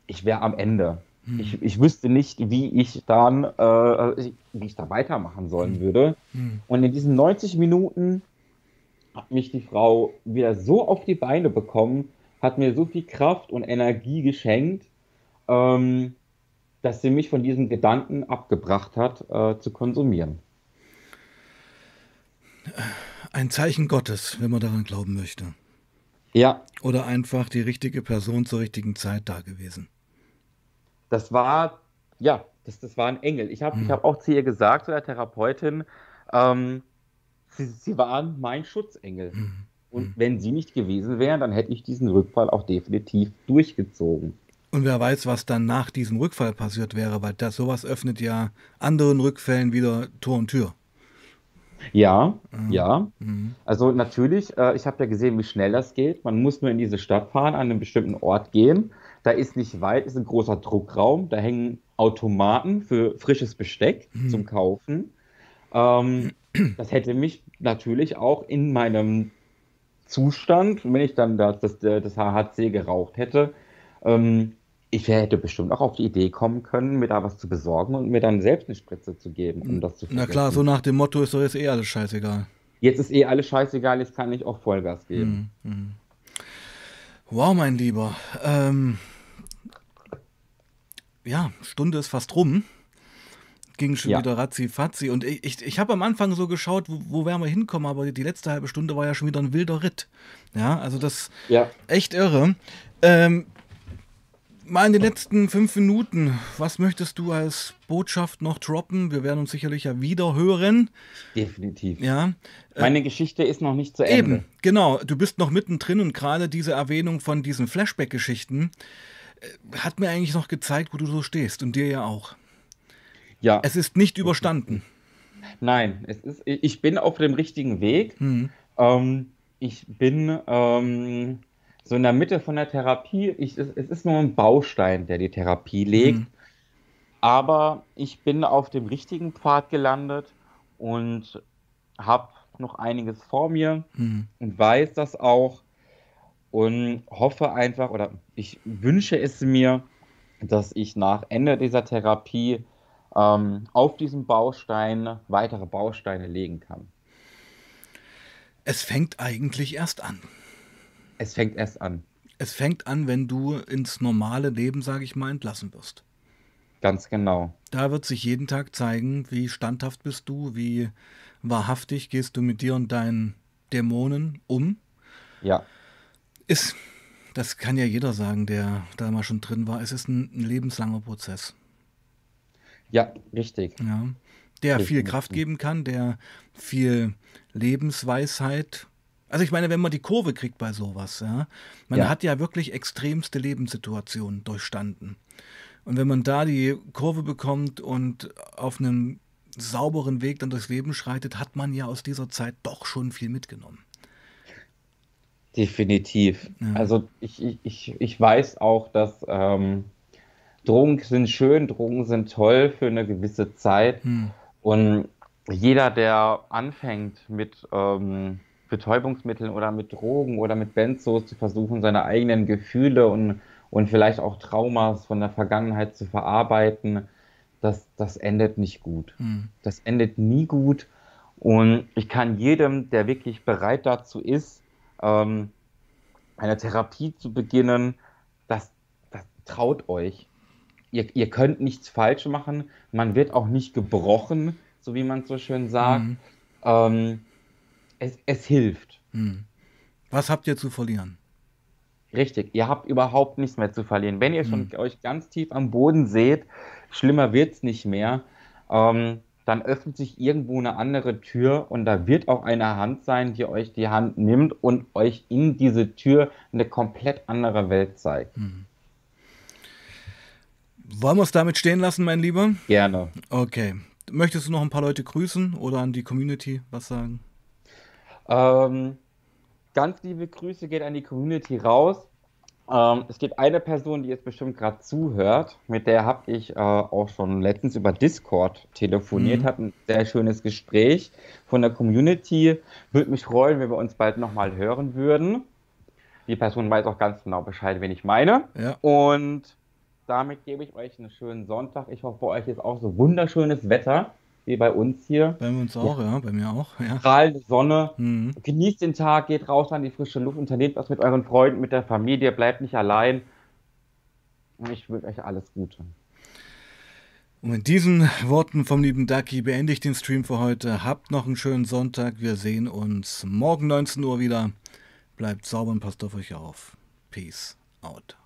ich wär am Ende. Hm. Ich, ich wüsste nicht, wie ich dann, äh, wie ich da weitermachen sollen hm. würde. Hm. Und in diesen 90 Minuten hat mich die Frau wieder so auf die Beine bekommen, hat mir so viel Kraft und Energie geschenkt, ähm, dass sie mich von diesem Gedanken abgebracht hat, äh, zu konsumieren. Ein Zeichen Gottes, wenn man daran glauben möchte. Ja. Oder einfach die richtige Person zur richtigen Zeit da gewesen das war, ja, das, das war ein Engel. Ich habe mhm. hab auch zu ihr gesagt, zu der Therapeutin, ähm, sie, sie waren mein Schutzengel. Mhm. Und mhm. wenn sie nicht gewesen wären, dann hätte ich diesen Rückfall auch definitiv durchgezogen. Und wer weiß, was dann nach diesem Rückfall passiert wäre, weil das sowas öffnet ja anderen Rückfällen wieder Tor und Tür. Ja, mhm. ja. Mhm. Also natürlich, äh, ich habe ja gesehen, wie schnell das geht. Man muss nur in diese Stadt fahren, an einen bestimmten Ort gehen. Da ist nicht weit, ist ein großer Druckraum. Da hängen Automaten für frisches Besteck mhm. zum Kaufen. Ähm, das hätte mich natürlich auch in meinem Zustand, wenn ich dann das, das, das HHC geraucht hätte, ähm, ich hätte bestimmt auch auf die Idee kommen können, mir da was zu besorgen und mir dann selbst eine Spritze zu geben, um das zu Na klar, so nach dem Motto ist doch jetzt eh alles scheißegal. Jetzt ist eh alles scheißegal, jetzt kann ich auch Vollgas geben. Mhm. Wow, mein Lieber. Ähm, ja, Stunde ist fast rum. Ging schon Ja. wieder ratzi fatzi. Und ich, ich, ich habe am Anfang so geschaut, wo, wo werden wir hinkommen, aber die, die letzte halbe Stunde war ja schon wieder ein wilder Ritt. Ja, also das Ja, echt irre. Ähm, mal in den letzten fünf Minuten, was möchtest du als Botschaft noch droppen? Wir werden uns sicherlich ja wieder hören. definitiv. Ja, Meine Geschichte ist noch nicht zu Ende. Eben, genau. Du bist noch mittendrin und gerade diese Erwähnung von diesen Flashback-Geschichten äh, hat mir eigentlich noch gezeigt, wo du so stehst und dir ja auch. Ja, Es ist nicht überstanden. nein, es ist, ich bin auf dem richtigen Weg. Hm. Ähm, ich bin ähm, so in der Mitte von der Therapie. Ich, es, es ist nur ein Baustein, der die Therapie legt. Mhm. Aber ich bin auf dem richtigen Pfad gelandet und habe noch einiges vor mir Hm. und weiß das auch und hoffe einfach oder ich wünsche es mir, dass ich nach Ende dieser Therapie ähm, auf diesem Baustein weitere Bausteine legen kann. Es fängt eigentlich erst an. Es fängt erst an. Es fängt an, wenn du ins normale Leben, sage ich mal, entlassen wirst. Ganz genau. Da wird sich jeden Tag zeigen, wie standhaft bist du, wie wahrhaftig gehst du mit dir und deinen Dämonen um. Ja, Ist, das kann ja jeder sagen, der da mal schon drin war, es ist ein, ein lebenslanger Prozess. ja, richtig. Ja. Der viel Definitiv. Kraft geben kann, der viel Lebensweisheit. Also ich meine, wenn man die Kurve kriegt bei sowas, ja, man Ja. hat ja wirklich extremste Lebenssituationen durchstanden. Und wenn man da die Kurve bekommt und auf einem sauberen Weg dann durchs Leben schreitet, hat man ja aus dieser Zeit doch schon viel mitgenommen. Definitiv. Ja. Also ich, ich, ich, weiß auch, dass ähm, Drogen sind schön, Drogen sind toll für eine gewisse Zeit. Hm. Und jeder, der anfängt mit ähm, Betäubungsmitteln oder mit Drogen oder mit Benzos zu versuchen, seine eigenen Gefühle und, und vielleicht auch Traumas von der Vergangenheit zu verarbeiten, das, das endet nicht gut. Hm. Das endet nie gut. Und ich kann jedem, der wirklich bereit dazu ist, ähm, eine Therapie zu beginnen, das, das traut euch. Ihr, ihr könnt nichts falsch machen. Man wird auch nicht gebrochen, so wie man so schön sagt. Mhm. Ähm, es, es hilft. Hm. Was habt ihr zu verlieren? Richtig, ihr habt überhaupt nichts mehr zu verlieren. Wenn ihr schon Mhm. euch ganz tief am Boden seht, schlimmer wird's nicht mehr, ähm, dann öffnet sich irgendwo eine andere Tür und da wird auch eine Hand sein, die euch die Hand nimmt und euch in diese Tür eine komplett andere Welt zeigt. Wollen wir es damit stehen lassen, mein Lieber? Gerne. Okay. Möchtest du noch ein paar Leute grüßen oder an die Community was sagen? Ähm, ganz liebe Grüße geht an die Community raus. Ähm, es gibt eine Person, die jetzt bestimmt gerade zuhört, mit der habe ich äh, auch schon letztens über Discord telefoniert, Mhm. hatte ein sehr schönes Gespräch von der Community. Würde mich freuen, wenn wir uns bald nochmal hören würden. Die Person weiß auch ganz genau Bescheid, wen ich meine. Ja. Und damit gebe ich euch einen schönen Sonntag. Ich hoffe, bei euch ist auch so wunderschönes Wetter wie bei uns hier. Bei uns auch, ja, bei mir auch. Ja. Strahlende Sonne. Mhm. Genießt den Tag, geht raus an die frische Luft, unternehmt was mit euren Freunden, mit der Familie, bleibt nicht allein. Und Ich wünsche euch alles Gute. Und mit diesen Worten vom lieben Ducky beende ich den Stream für heute. Habt noch einen schönen Sonntag. Wir sehen uns morgen 19 Uhr wieder. Bleibt sauber und passt auf euch auf. Peace out.